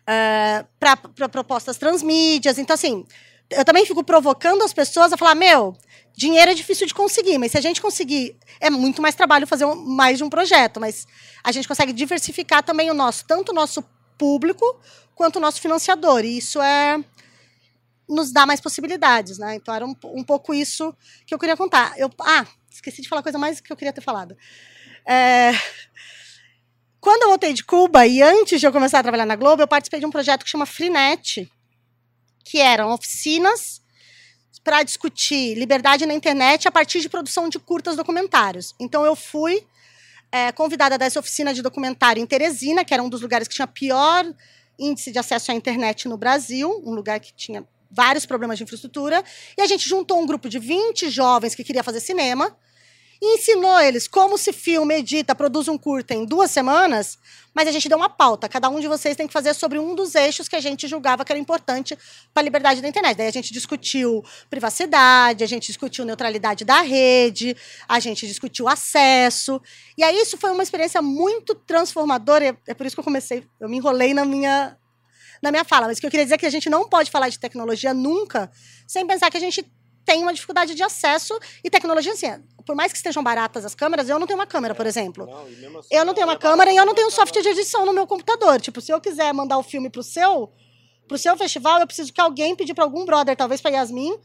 uh, eh, para propostas transmídias. Então assim, eu também fico provocando as pessoas a falar, meu, dinheiro é difícil de conseguir, mas se a gente conseguir, é muito mais trabalho fazer um, mais de um projeto, mas a gente consegue diversificar também o nosso, tanto o nosso público quanto o nosso financiador. E isso é nos dá mais possibilidades, né? Então era um, um pouco isso que eu queria contar. Eu, ah, esqueci de falar a coisa mais que eu queria ter falado. É, quando eu voltei de Cuba e antes de eu começar a trabalhar na Globo, eu participei de um projeto que chama Freenet, que eram oficinas para discutir liberdade na internet a partir de produção de curtas documentários. Então eu fui é, convidada dessa oficina de documentário em Teresina, que era um dos lugares que tinha pior índice de acesso à internet no Brasil, um lugar que tinha vários problemas de infraestrutura, e a gente juntou um grupo de 20 jovens que queria fazer cinema, e ensinou eles como se filma, edita, produz um curta em duas semanas, mas a gente deu uma pauta. Cada um de vocês tem que fazer sobre um dos eixos que a gente julgava que era importante para a liberdade da internet. Daí a gente discutiu privacidade, a gente discutiu neutralidade da rede, a gente discutiu acesso. E aí isso foi uma experiência muito transformadora. É por isso que eu comecei, eu me enrolei na minha na minha fala, mas o que eu queria dizer é que a gente não pode falar de tecnologia nunca sem pensar que a gente tem uma dificuldade de acesso e tecnologia assim. Por mais que estejam baratas as câmeras, eu não tenho uma câmera, por exemplo. Não, assim, eu não tenho uma é câmera e eu não tenho um software de edição no meu computador. Tipo, se eu quiser mandar o filme pro seu, pro seu festival, eu preciso que alguém pedir para algum brother, talvez para Yasmin,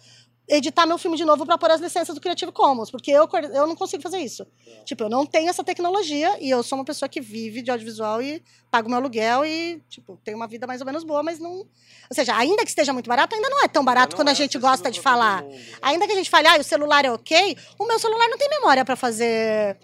editar meu filme de novo para pôr as licenças do Creative Commons, porque eu, eu não consigo fazer isso. É. Tipo, eu não tenho essa tecnologia e eu sou uma pessoa que vive de audiovisual e pago meu aluguel e, tipo, tenho uma vida mais ou menos boa, mas não. Ou seja, ainda que esteja muito barato, ainda não é tão barato quando é a gente gosta de falar. Né? Ainda que a gente fale, ah, o celular é ok, o meu celular não tem memória para fazer,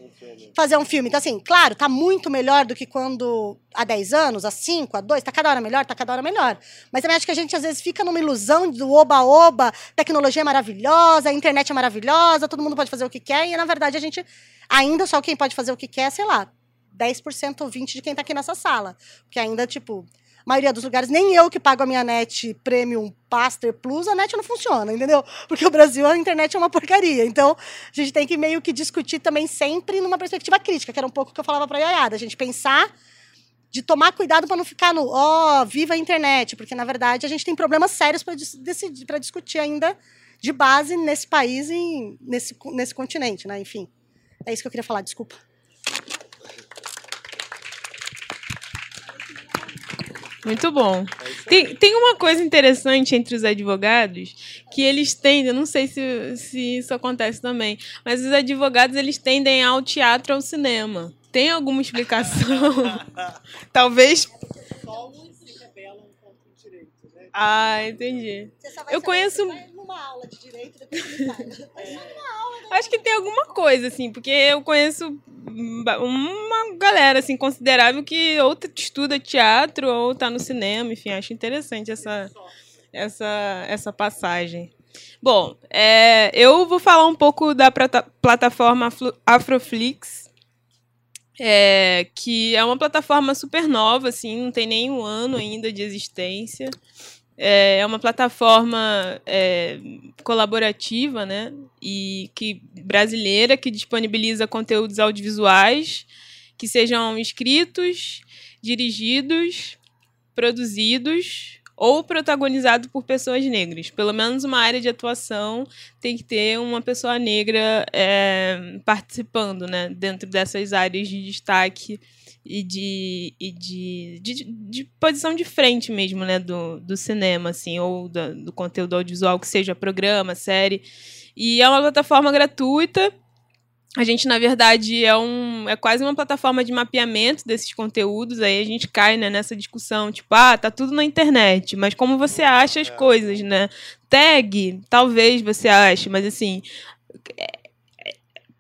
fazer um filme. Então, assim, claro, tá muito melhor do que quando há 10 anos, há 5, há 2, tá cada hora melhor, tá cada hora melhor. Mas também acho que a gente às vezes fica numa ilusão do oba-oba, tecnologia é maravilhosa, a internet é maravilhosa, todo mundo pode fazer o que quer, e na verdade a gente ainda só quem pode fazer o que quer, sei lá, 10% ou 20% de quem está aqui nessa sala. Porque ainda, tipo, a maioria dos lugares, nem eu que pago a minha net Premium Paster Plus, a net não funciona, entendeu? Porque o Brasil, a internet é uma porcaria. Então, a gente tem que meio que discutir também sempre numa perspectiva crítica, que era um pouco o que eu falava para a Yayada. A gente pensar de tomar cuidado para não ficar no ó, oh, viva a internet, porque na verdade a gente tem problemas sérios para decidir, para discutir ainda de base nesse país e nesse, nesse continente, né? Enfim, é isso que eu queria falar, desculpa. Muito bom. Tem, tem uma coisa interessante entre os advogados que eles tendem, não sei se, se isso acontece também, mas os advogados eles tendem ao teatro ao cinema. Tem alguma explicação? Talvez. Ah, entendi. Eu conheço. aula de direito, depois Acho que tem alguma coisa, assim, porque eu conheço uma galera assim considerável que ou estuda teatro ou está no cinema, enfim, acho interessante essa essa essa passagem. Bom, é, eu vou falar um pouco da plataforma Afroflix, é, que é uma plataforma super nova, assim, não tem nem um ano ainda de existência. É, é uma plataforma é, colaborativa, né? E que brasileira que disponibiliza conteúdos audiovisuais que sejam escritos, dirigidos, produzidos ou protagonizados por pessoas negras. Pelo menos uma área de atuação tem que ter uma pessoa negra é, participando, né? Dentro dessas áreas de destaque e de, e de, de, de, posição de frente mesmo, né, do, do cinema, assim, ou do, do conteúdo audiovisual, que seja programa, série. E é uma plataforma gratuita. A gente, na verdade, é, um, é quase uma plataforma de mapeamento desses conteúdos. Aí a gente cai né, nessa discussão, tipo, ah, tá tudo na internet, mas como você acha as é. coisas, né? Tag, talvez você ache, mas assim,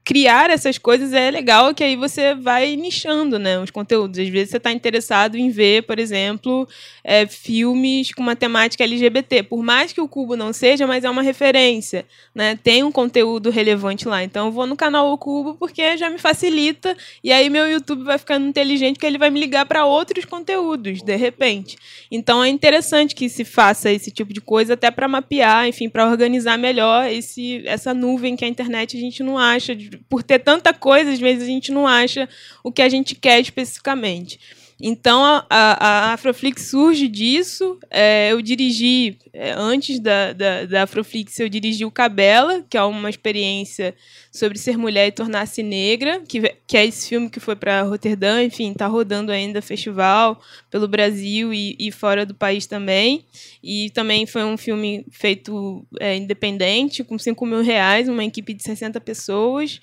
criar essas coisas é legal, que aí você vai nichando, né, os conteúdos. Às vezes você está interessado em ver, por exemplo, é, filmes com uma temática LGBT. Por mais que o Cubo não seja, mas é uma referência, né? Tem um conteúdo relevante lá. Então eu vou no canal O Cubo porque já me facilita e aí meu YouTube vai ficando inteligente porque ele vai me ligar para outros conteúdos, de repente. Então é interessante que se faça esse tipo de coisa até para mapear, enfim, para organizar melhor esse essa nuvem que a internet a gente não acha de por ter tanta coisa, às vezes a gente não acha o que a gente quer especificamente. Então, a, a, Afroflix surge disso. É, eu dirigi, é, antes da, da, da, Afroflix, eu dirigi o Cabela, que é uma experiência sobre ser mulher e tornar-se negra, que, que é esse filme que foi para Roterdã, enfim, está rodando ainda festival pelo Brasil e, e, fora do país também. E também foi um filme feito é, independente, com 5 mil reais, uma equipe de 60 pessoas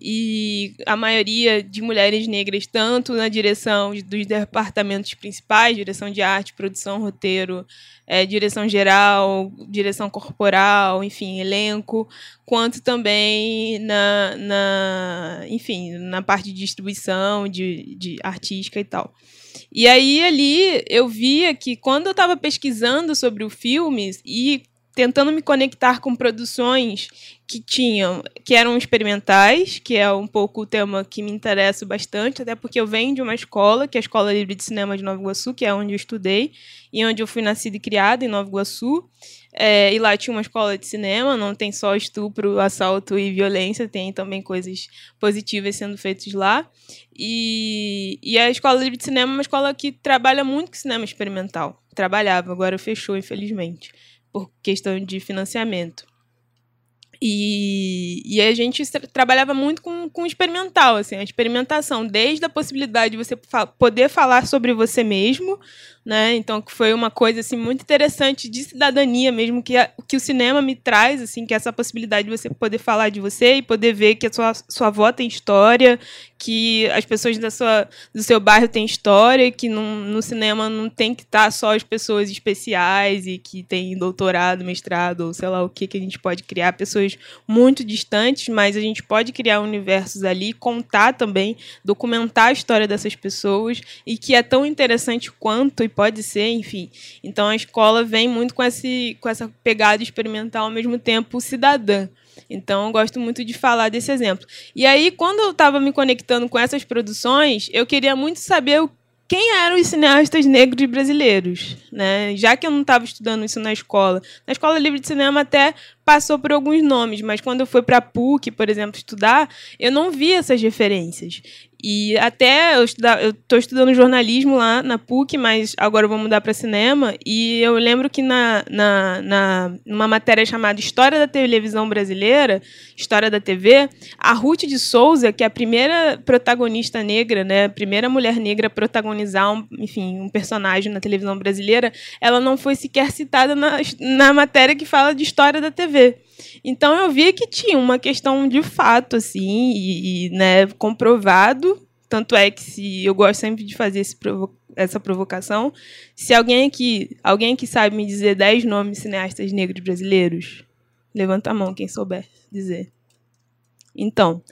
e a maioria de mulheres negras, tanto na direção dos departamentos principais, direção de arte, produção, roteiro, é, direção geral, direção corporal, enfim, elenco, quanto também na, na enfim, na parte de distribuição, de, de artística e tal. E aí ali eu via que quando eu estava pesquisando sobre o filme e tentando me conectar com produções que tinham, que eram experimentais, que é um pouco o tema que me interessa bastante, até porque eu venho de uma escola, que é a Escola Livre de Cinema de Nova Iguaçu, que é onde eu estudei e onde eu fui nascida e criada em Nova Iguaçu. É, e lá tinha uma escola de cinema, não tem só estupro, assalto e violência, tem também coisas positivas sendo feitas lá. E, e a Escola Livre de Cinema é uma escola que trabalha muito com cinema experimental. Trabalhava, agora fechou, infelizmente por questão de financiamento. E, e a gente trabalhava muito com, com experimental, assim, a experimentação, desde a possibilidade de você fa poder falar sobre você mesmo, né? Então, que foi uma coisa assim muito interessante de cidadania mesmo que, a, que o cinema me traz, assim, que é essa possibilidade de você poder falar de você e poder ver que a sua, sua avó tem história, que as pessoas da sua, do seu bairro têm história, que no, cinema não tem que estar só as pessoas especiais e que tem doutorado, mestrado, ou sei lá o que que a gente pode criar, pessoas muito distantes, mas a gente pode criar universos ali, contar também, documentar a história dessas pessoas e que é tão interessante quanto pode ser, enfim. Então a escola vem muito com, esse, com essa pegada experimental ao mesmo tempo cidadã. Então, eu gosto muito de falar desse exemplo. E aí, quando eu estava me conectando com essas produções, eu queria muito saber quem eram os cineastas negros brasileiros, né? Já que eu não estava estudando isso na escola. Na Escola Livre de Cinema até passou por alguns nomes, mas quando eu fui para a PUC, por exemplo, estudar, eu não vi essas referências. E até eu estou estudando jornalismo lá na PUC, mas agora eu vou mudar para cinema. E eu lembro que na, na, na numa matéria chamada História da Televisão Brasileira, História da TV, a Ruth de Souza, que é a primeira protagonista negra, né, a primeira mulher negra a protagonizar um, enfim, um personagem na televisão brasileira, ela não foi sequer citada na, na matéria que fala de história da TV. Então eu vi que tinha uma questão de fato, assim, e, e né, comprovado. Tanto é que se eu gosto sempre de fazer provo essa provocação. Se alguém aqui, alguém que sabe me dizer 10 nomes cineastas negros brasileiros, levanta a mão quem souber dizer. Então,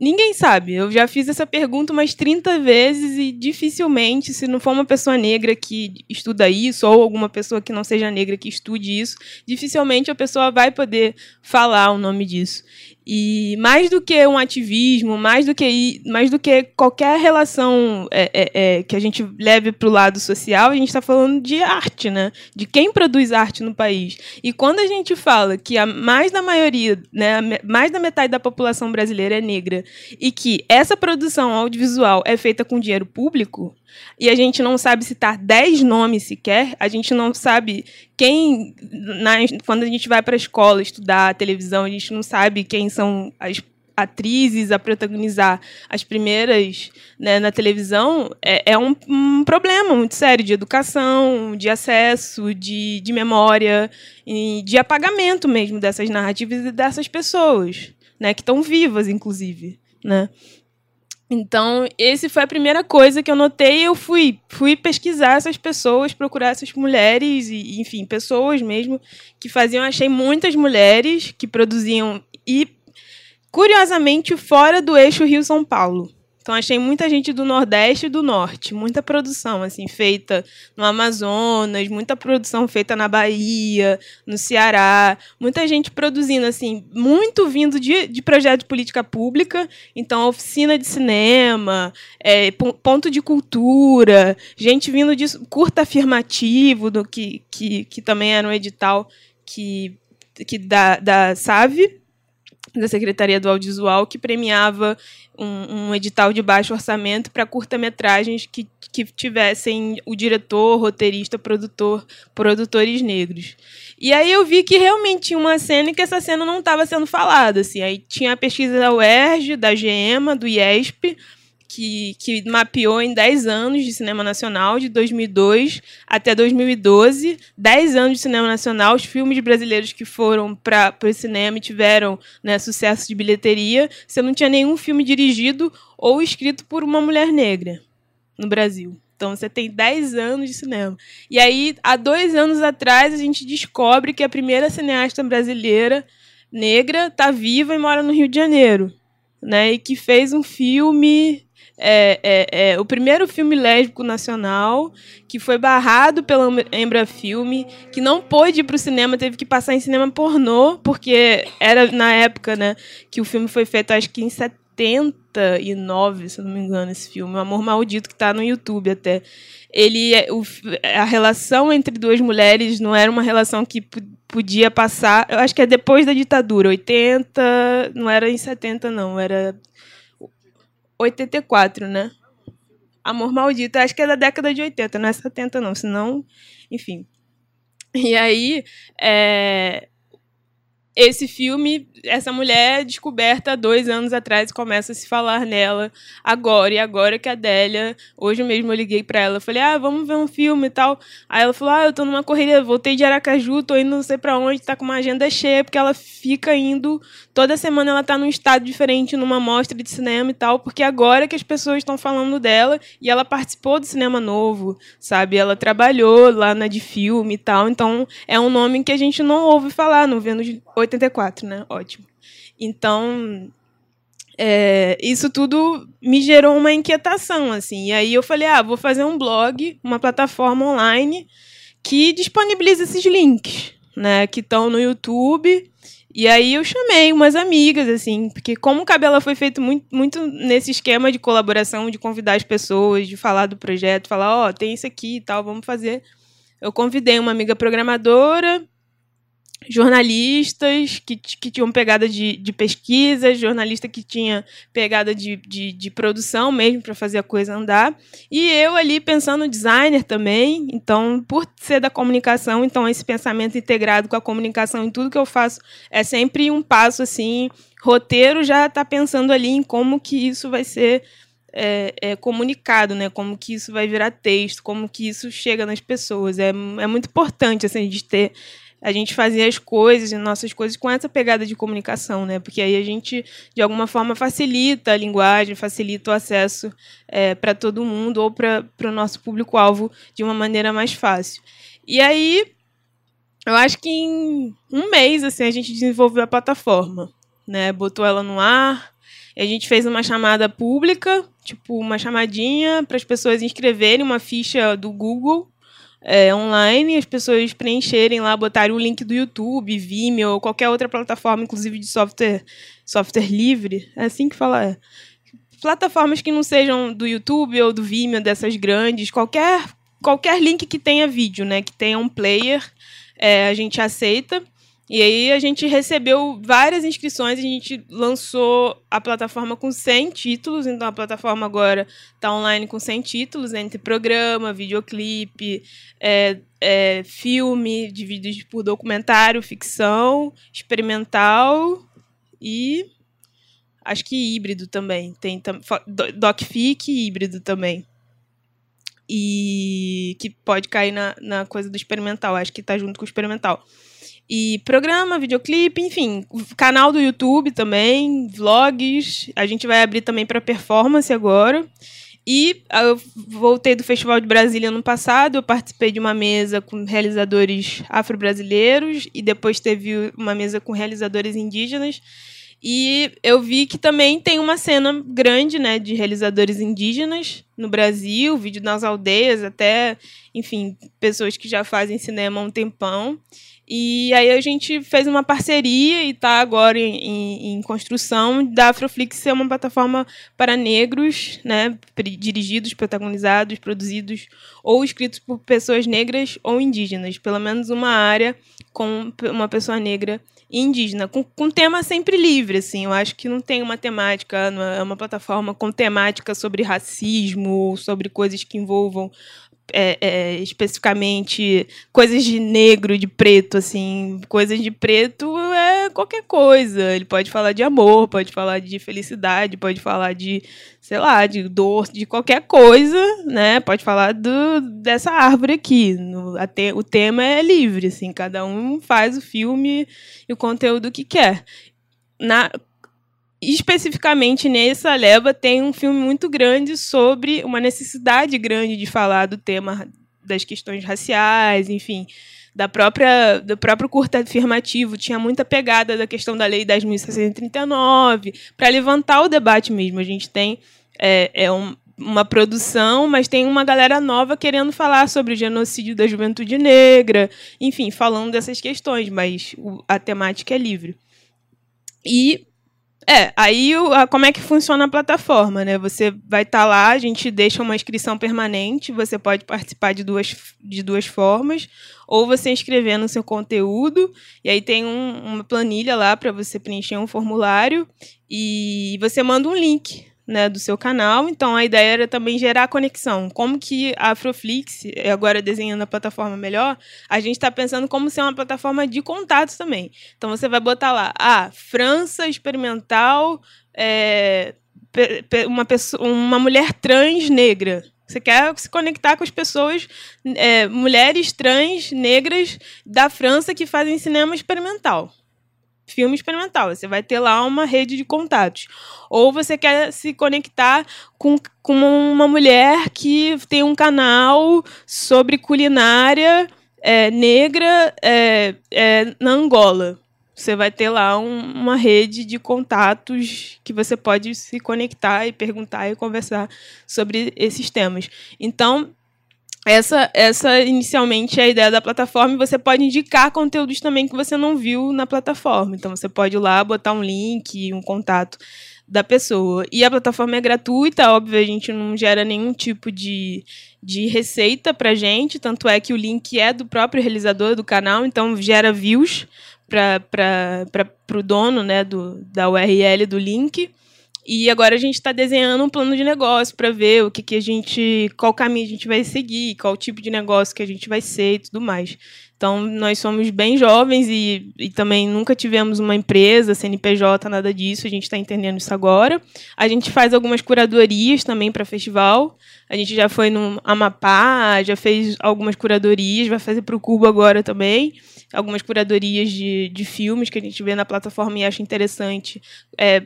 Ninguém sabe. Eu já fiz essa pergunta umas 30 vezes e dificilmente, se não for uma pessoa negra que estuda isso, ou alguma pessoa que não seja negra que estude isso, dificilmente a pessoa vai poder falar o nome disso. E mais do que um ativismo, mais do que, mais do que qualquer relação é, é, é, que a gente leve para o lado social, a gente está falando de arte, né? De quem produz arte no país. E quando a gente fala que a mais da maioria, né, mais da metade da população brasileira é negra, e que essa produção audiovisual é feita com dinheiro público, e a gente não sabe citar 10 nomes sequer, a gente não sabe quem, na, quando a gente vai para a escola estudar televisão, a gente não sabe quem são as atrizes a protagonizar as primeiras né, na televisão, é, é um, um, problema muito sério de educação, de acesso, de, de memória, e de apagamento mesmo dessas narrativas e dessas pessoas, né, que estão vivas, inclusive. Né? Então, esse foi a primeira coisa que eu notei. Eu fui, fui pesquisar essas pessoas, procurar essas mulheres, e, enfim, pessoas mesmo que faziam. Achei muitas mulheres que produziam e curiosamente fora do eixo Rio-São Paulo. Então achei muita gente do Nordeste e do Norte, muita produção assim feita no Amazonas, muita produção feita na Bahia, no Ceará, muita gente produzindo assim, muito vindo de, de projeto de política pública, então oficina de cinema, é, ponto de cultura, gente vindo de curta afirmativo do que, que, que também era um edital que, que da, da SAVE, da Secretaria do Audiovisual que premiava um, um edital de baixo orçamento para curta-metragens que, que tivessem o diretor, roteirista, produtor, produtores negros. E aí eu vi que realmente tinha uma cena e que essa cena não estava sendo falada. Assim. Aí tinha a pesquisa da UERJ, da GEMA, do IESP, que, que mapeou em 10 anos de cinema nacional, de 2002 até 2012. 10 anos de cinema nacional, os filmes brasileiros que foram para o cinema e tiveram né, sucesso de bilheteria. Você não tinha nenhum filme dirigido ou escrito por uma mulher negra no Brasil. Então você tem 10 anos de cinema. E aí, há dois anos atrás, a gente descobre que a primeira cineasta brasileira negra está viva e mora no Rio de Janeiro. Né, e que fez um filme é, é, é, o primeiro filme lésbico nacional, que foi barrado pela Embra Filme, que não pôde ir para o cinema, teve que passar em cinema pornô, porque era na época né, que o filme foi feito, acho que em 79, se não me engano, esse filme, O Amor Maldito, que está no YouTube até. Ele, é, o, a relação entre duas mulheres não era uma relação que podia passar, eu acho que é depois da ditadura, 80, não era em 70 não, era 84, né? Amor Maldito, acho que é da década de 80, não é 70 não, senão, enfim. E aí, é, esse filme, essa mulher descoberta dois anos atrás começa a se falar nela agora. E agora que a Adélia, hoje mesmo eu liguei para ela, falei, ah, vamos ver um filme e tal. Aí ela falou, ah, eu tô numa correria, voltei de Aracaju, tô indo não sei para onde, tá com uma agenda cheia, porque ela fica indo, toda semana ela tá num estado diferente, numa mostra de cinema e tal, porque agora que as pessoas estão falando dela e ela participou do cinema novo, sabe? Ela trabalhou lá na de filme e tal, então é um nome que a gente não ouve falar, não vê nos 84, né? Ótimo. Então, é, isso tudo me gerou uma inquietação, assim. E aí eu falei, ah, vou fazer um blog, uma plataforma online que disponibiliza esses links, né? Que estão no YouTube. E aí eu chamei umas amigas, assim, porque como o Cabela foi feito muito, muito nesse esquema de colaboração, de convidar as pessoas, de falar do projeto, falar, ó, oh, tem isso aqui e tal, vamos fazer. Eu convidei uma amiga programadora, jornalistas que, que tinham pegada de, de pesquisa, jornalista que tinha pegada de, de, de produção mesmo para fazer a coisa andar. E eu ali pensando designer também, então, por ser da comunicação, então esse pensamento integrado com a comunicação em tudo que eu faço é sempre um passo assim. Roteiro já está pensando ali em como que isso vai ser é, é, comunicado, né? Como que isso vai virar texto, como que isso chega nas pessoas. É, é muito importante assim, a gente ter a gente fazia as coisas, nossas coisas com essa pegada de comunicação, né? Porque aí a gente, de alguma forma, facilita a linguagem, facilita o acesso é, para todo mundo ou para o nosso público-alvo de uma maneira mais fácil. E aí, eu acho que em um mês, assim, a gente desenvolveu a plataforma, né? Botou ela no ar, a gente fez uma chamada pública, tipo, uma chamadinha para as pessoas inscreverem uma ficha do Google é, online, as pessoas preencherem lá, botarem o link do YouTube, Vimeo ou qualquer outra plataforma, inclusive de software, software livre, é assim que fala. É. Plataformas que não sejam do YouTube ou do Vimeo, dessas grandes, qualquer, qualquer link que tenha vídeo, né, que tenha um player, é, a gente aceita. E aí a gente recebeu várias inscrições, a gente lançou a plataforma com 100 títulos, então a plataforma agora está online com 100 títulos, entre programa, videoclipe, é, é, filme, dividido por documentário, ficção, experimental e acho que híbrido também. Tem docfic e híbrido também. E que pode cair na, na coisa do experimental, acho que está junto com o experimental. E programa, videoclipe, enfim, canal do YouTube também, vlogs. A gente vai abrir também para performance agora. E ah, eu voltei do Festival de Brasília ano passado, eu participei de uma mesa com realizadores afro-brasileiros e depois teve uma mesa com realizadores indígenas. E eu vi que também tem uma cena grande, né, de realizadores indígenas no Brasil, vídeo nas aldeias, até, enfim, pessoas que já fazem cinema há um tempão. E aí a gente fez uma parceria e está agora em, em, em, construção da Afroflix ser uma plataforma para negros, né, dirigidos, protagonizados, produzidos ou escritos por pessoas negras ou indígenas, pelo menos uma área com uma pessoa negra e indígena, com, com tema sempre livre, assim, eu acho que não tem uma temática, é uma plataforma com temática sobre racismo, sobre coisas que envolvam é, é, especificamente coisas de negro, de preto, assim, coisas de preto é qualquer coisa. Ele pode falar de amor, pode falar de felicidade, pode falar de, sei lá, de dor, de qualquer coisa, né? Pode falar do, dessa árvore aqui. No, te, o tema é livre, assim, cada um faz o filme e o conteúdo que quer. Na, especificamente nessa leva tem um filme muito grande sobre uma necessidade grande de falar do tema das questões raciais, enfim, da própria do próprio curta afirmativo tinha muita pegada da questão da lei 10.639 para levantar o debate mesmo. A gente tem é, é um, uma produção, mas tem uma galera nova querendo falar sobre o genocídio da juventude negra, enfim, falando dessas questões, mas a temática é livre. E é, aí o, a, como é que funciona a plataforma, né? Você vai estar tá lá, a gente deixa uma inscrição permanente, você pode participar de duas, de duas formas, ou você inscrever no seu conteúdo, e aí tem um, uma planilha lá para você preencher um formulário, e você manda um link né, do seu canal. Então a ideia era também gerar conexão. Como que a Afroflix, agora desenhando a plataforma melhor, a gente está pensando como ser uma plataforma de contatos também. Então você vai botar lá, ah, França experimental, é, uma, pessoa, uma mulher trans negra. Você quer se conectar com as pessoas, é, mulheres trans negras da França que fazem cinema experimental filme experimental. Você vai ter lá uma rede de contatos. Ou você quer se conectar com, com uma mulher que tem um canal sobre culinária é, negra é, é, na Angola. Você vai ter lá um, uma rede de contatos que você pode se conectar e perguntar e conversar sobre esses temas. Então, essa, essa inicialmente é a ideia da plataforma e você pode indicar conteúdos também que você não viu na plataforma. Então você pode ir lá botar um link, um contato da pessoa. E a plataforma é gratuita, óbvio, a gente não gera nenhum tipo de, de receita pra gente, tanto é que o link é do próprio realizador do canal, então gera views para o dono né, do, da URL do link. E agora a gente está desenhando um plano de negócio para ver o que, que a gente, qual caminho a gente vai seguir, qual tipo de negócio que a gente vai ser e tudo mais. Então, nós somos bem jovens e, e também nunca tivemos uma empresa, CNPJ, nada disso. A gente está entendendo isso agora. A gente faz algumas curadorias também para festival. A gente já foi no Amapá, já fez algumas curadorias, vai fazer para o Cubo agora também. Algumas curadorias de, de filmes que a gente vê na plataforma e acha interessante é,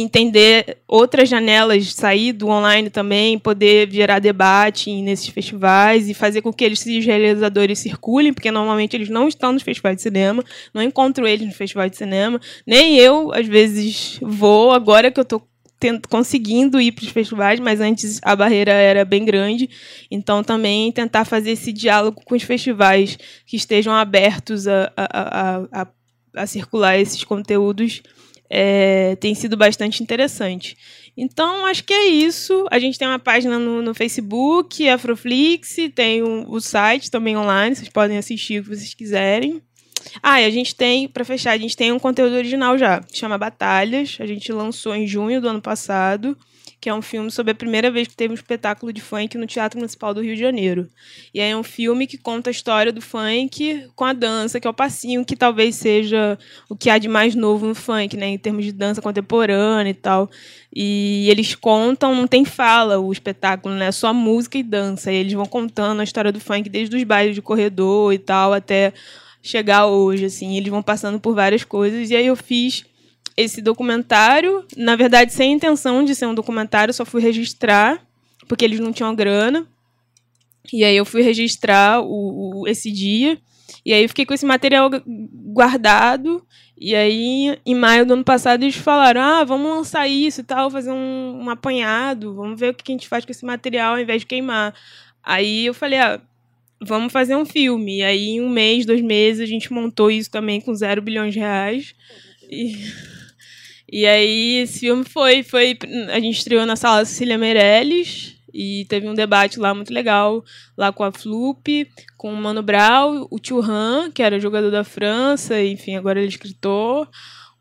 entender outras janelas, sair do online também, poder gerar debate nesses festivais e fazer com que eles, esses realizadores, circulem, porque normalmente eles não estão nos festivais de cinema, não encontro eles no festival de cinema, nem eu, às vezes, vou, agora que eu estou conseguindo ir para os festivais, mas antes a barreira era bem grande. Então, também tentar fazer esse diálogo com os festivais que estejam abertos a, a, a, a, a circular esses conteúdos é, tem sido bastante interessante. Então, acho que é isso. A gente tem uma página no, no Facebook, Afroflix, tem o site também online, vocês podem assistir o que vocês quiserem. Ah, e a gente tem, para fechar, a gente tem um conteúdo original já, chama Batalhas. A gente lançou em junho do ano passado que é um filme sobre a primeira vez que teve um espetáculo de funk no Teatro Municipal do Rio de Janeiro. E é um filme que conta a história do funk com a dança, que é o passinho que talvez seja o que há de mais novo no funk, né, em termos de dança contemporânea e tal. E eles contam, não tem fala o espetáculo, né, só música e dança. E eles vão contando a história do funk desde os bailes de corredor e tal até chegar hoje, assim. Eles vão passando por várias coisas e aí eu fiz esse documentário, na verdade, sem intenção de ser um documentário, só fui registrar, porque eles não tinham grana. E aí eu fui registrar o, o esse dia. E aí fiquei com esse material guardado E aí, em maio do ano passado, eles falaram: ah, vamos lançar isso e tal, fazer um, um apanhado, vamos ver o que a gente faz com esse material ao invés de queimar. Aí eu falei: ah, vamos fazer um filme. E aí, em um mês, dois meses, a gente montou isso também com zero bilhões de reais. E, e aí, esse filme foi, foi. A gente estreou na sala Cecília Meirelles. E teve um debate lá muito legal, lá com a Flup, com o Mano Brown, o Thuram, que era jogador da França, enfim, agora ele é escritor,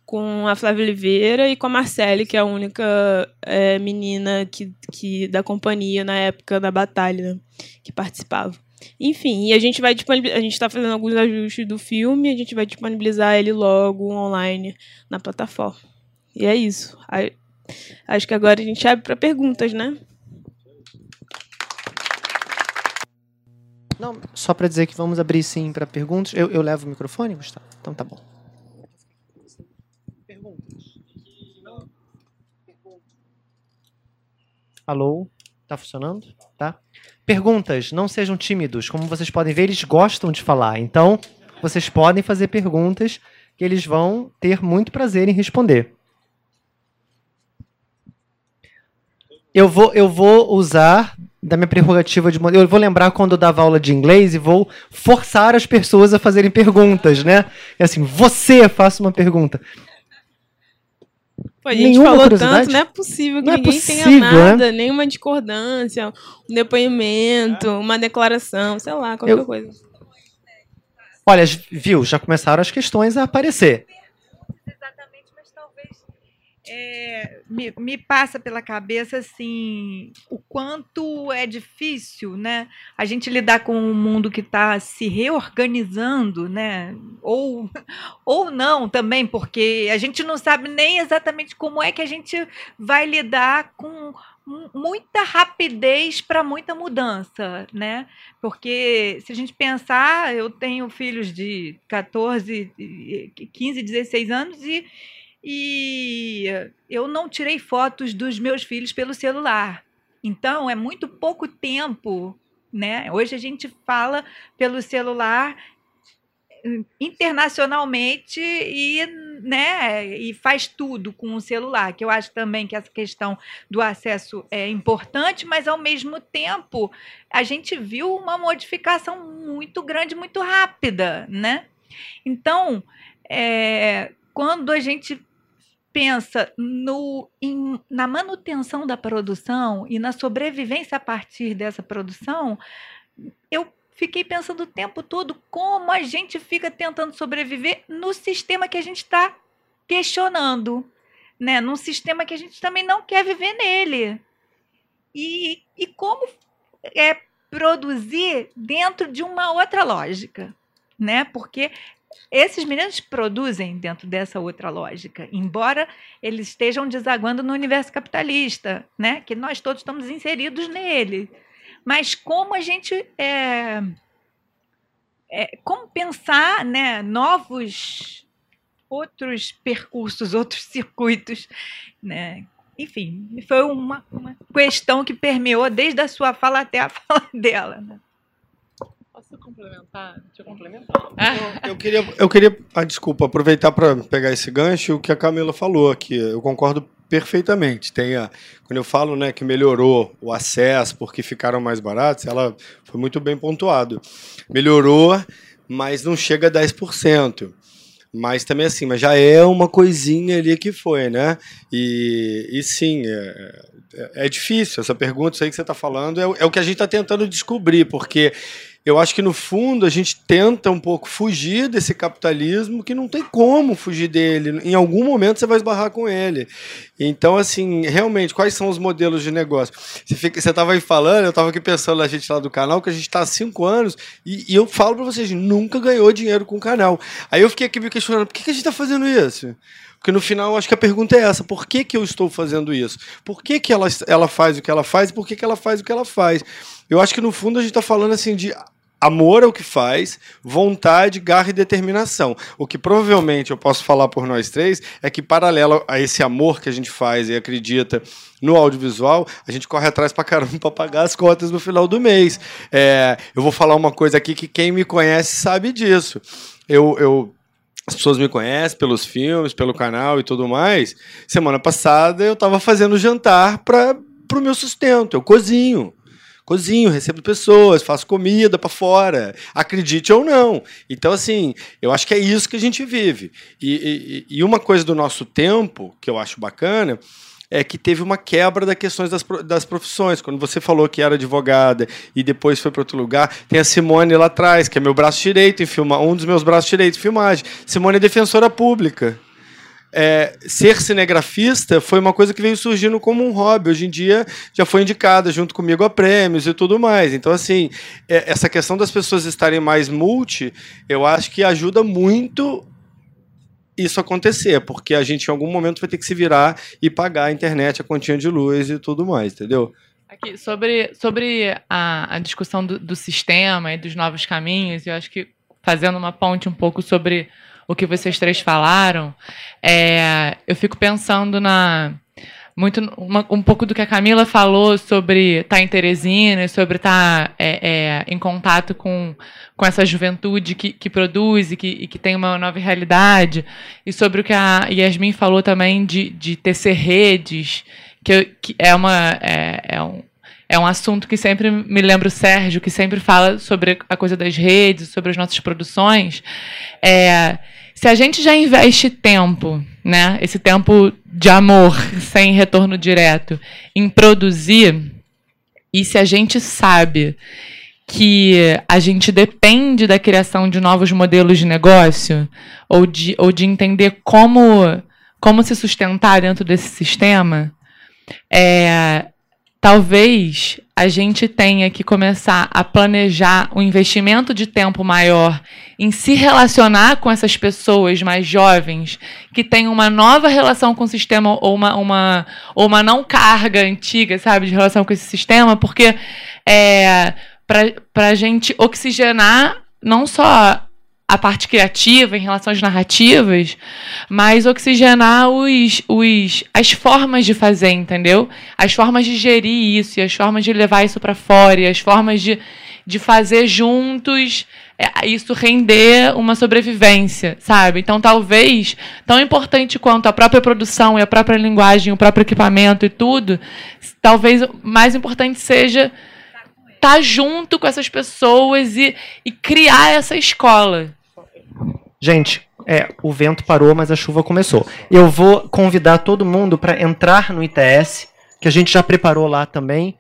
com a Flávia Oliveira e com a Marcele, que é a única é, menina que, que da companhia na época da batalha né, que participava. Enfim, e a gente vai disponibilizar, a gente está fazendo alguns ajustes do filme, a gente vai disponibilizar ele logo online na plataforma. E é isso. Acho que agora a gente abre para perguntas, né? Não, só para dizer que vamos abrir sim para perguntas. Eu, eu levo o microfone, Gustavo? Então tá bom. Perguntas. Alô? Tá funcionando? Tá? Perguntas, não sejam tímidos. Como vocês podem ver, eles gostam de falar. Então, vocês podem fazer perguntas que eles vão ter muito prazer em responder. Eu vou, eu vou usar da minha prerrogativa de Eu vou lembrar quando eu dava aula de inglês e vou forçar as pessoas a fazerem perguntas, né? É assim, você faça uma pergunta. Pô, a gente Nenhuma falou tanto, não é possível que não é ninguém é possível, tenha nada, né? nenhuma discordância, um depoimento, uma declaração, sei lá, qualquer eu... coisa. Olha, viu, já começaram as questões a aparecer. É, me, me, passa pela cabeça assim o quanto é difícil, né? A gente lidar com um mundo que está se reorganizando, né? Ou, ou não também, porque a gente não sabe nem exatamente como é que a gente vai lidar com muita rapidez para muita mudança, né? Porque se a gente pensar, eu tenho filhos de 14, 15, 16 anos e e eu não tirei fotos dos meus filhos pelo celular. Então, é muito pouco tempo, né? Hoje a gente fala pelo celular internacionalmente e, né, e faz tudo com o celular, que eu acho também que essa questão do acesso é importante, mas ao mesmo tempo a gente viu uma modificação muito grande, muito rápida, né? Então, é, quando a gente pensa no, em, na manutenção da produção e na sobrevivência a partir dessa produção, eu fiquei pensando o tempo todo como a gente fica tentando sobreviver no sistema que a gente está questionando, né? Num sistema que a gente também não quer viver nele. E, e como é produzir dentro de uma outra lógica, né? Porque esses meninos produzem dentro dessa outra lógica, embora eles estejam desaguando no universo capitalista, né? Que nós todos estamos inseridos nele. Mas como a gente é, é, como pensar, né? Novos outros percursos, outros circuitos, né? Enfim, foi uma, uma questão que permeou desde a sua fala até a fala dela. Né? Complementar? Deixa eu complementar. Eu, eu queria, eu queria ah, desculpa, aproveitar para pegar esse gancho o que a Camila falou aqui. Eu concordo perfeitamente. Tem a, quando eu falo né, que melhorou o acesso porque ficaram mais baratos, ela foi muito bem pontuado. Melhorou, mas não chega a 10%. Mas também assim, mas já é uma coisinha ali que foi, né? E, e sim, é, é, é difícil. Essa pergunta, isso aí que você está falando, é, é o que a gente está tentando descobrir, porque eu acho que no fundo a gente tenta um pouco fugir desse capitalismo que não tem como fugir dele. Em algum momento você vai esbarrar com ele. Então, assim, realmente, quais são os modelos de negócio? Você estava aí falando, eu estava aqui pensando na gente lá do canal, que a gente está há cinco anos e, e eu falo para vocês, nunca ganhou dinheiro com o canal. Aí eu fiquei aqui me questionando, por que, que a gente está fazendo isso? Porque no final acho que a pergunta é essa: por que, que eu estou fazendo isso? Por que, que ela, ela faz o que ela faz por que, que ela faz o que ela faz? Eu acho que no fundo a gente está falando assim de amor ao que faz, vontade, garra e determinação. O que provavelmente eu posso falar por nós três é que, paralelo a esse amor que a gente faz e acredita no audiovisual, a gente corre atrás pra caramba pra pagar as contas no final do mês. É, eu vou falar uma coisa aqui que quem me conhece sabe disso. Eu, eu as pessoas me conhecem pelos filmes, pelo canal e tudo mais. Semana passada eu estava fazendo jantar para o meu sustento. Eu cozinho. Cozinho, recebo pessoas, faço comida para fora, acredite ou não. Então, assim, eu acho que é isso que a gente vive. E, e, e uma coisa do nosso tempo, que eu acho bacana, é que teve uma quebra das questões das, das profissões. Quando você falou que era advogada e depois foi para outro lugar, tem a Simone lá atrás, que é meu braço direito em filmar, um dos meus braços direitos em filmagem. Simone é defensora pública. É, ser cinegrafista foi uma coisa que veio surgindo como um hobby. Hoje em dia já foi indicada junto comigo a prêmios e tudo mais. Então, assim, é, essa questão das pessoas estarem mais multi, eu acho que ajuda muito isso acontecer, porque a gente em algum momento vai ter que se virar e pagar a internet, a continha de luz e tudo mais, entendeu? Aqui, sobre, sobre a, a discussão do, do sistema e dos novos caminhos, eu acho que fazendo uma ponte um pouco sobre o que vocês três falaram, é, eu fico pensando na muito uma, um pouco do que a Camila falou sobre estar tá em Teresina, sobre estar tá, é, é, em contato com, com essa juventude que, que produz e que, e que tem uma nova realidade, e sobre o que a Yasmin falou também de, de tecer redes, que, que é, uma, é, é um, é um assunto que sempre me lembra o Sérgio, que sempre fala sobre a coisa das redes, sobre as nossas produções. É, se a gente já investe tempo, né, esse tempo de amor sem retorno direto, em produzir, e se a gente sabe que a gente depende da criação de novos modelos de negócio, ou de, ou de entender como, como se sustentar dentro desse sistema, é, talvez a gente tenha que começar a planejar um investimento de tempo maior em se relacionar com essas pessoas mais jovens que têm uma nova relação com o sistema ou uma, uma, ou uma não carga antiga, sabe, de relação com esse sistema, porque é, para a gente oxigenar não só a parte criativa em relação às narrativas, mas oxigenar os, os, as formas de fazer, entendeu? As formas de gerir isso, e as formas de levar isso para fora, e as formas de, de fazer juntos é, isso render uma sobrevivência, sabe? Então, talvez, tão importante quanto a própria produção e a própria linguagem, o próprio equipamento e tudo, talvez mais importante seja estar tá junto com essas pessoas e, e criar essa escola, Gente, é, o vento parou, mas a chuva começou. Eu vou convidar todo mundo para entrar no ITS, que a gente já preparou lá também.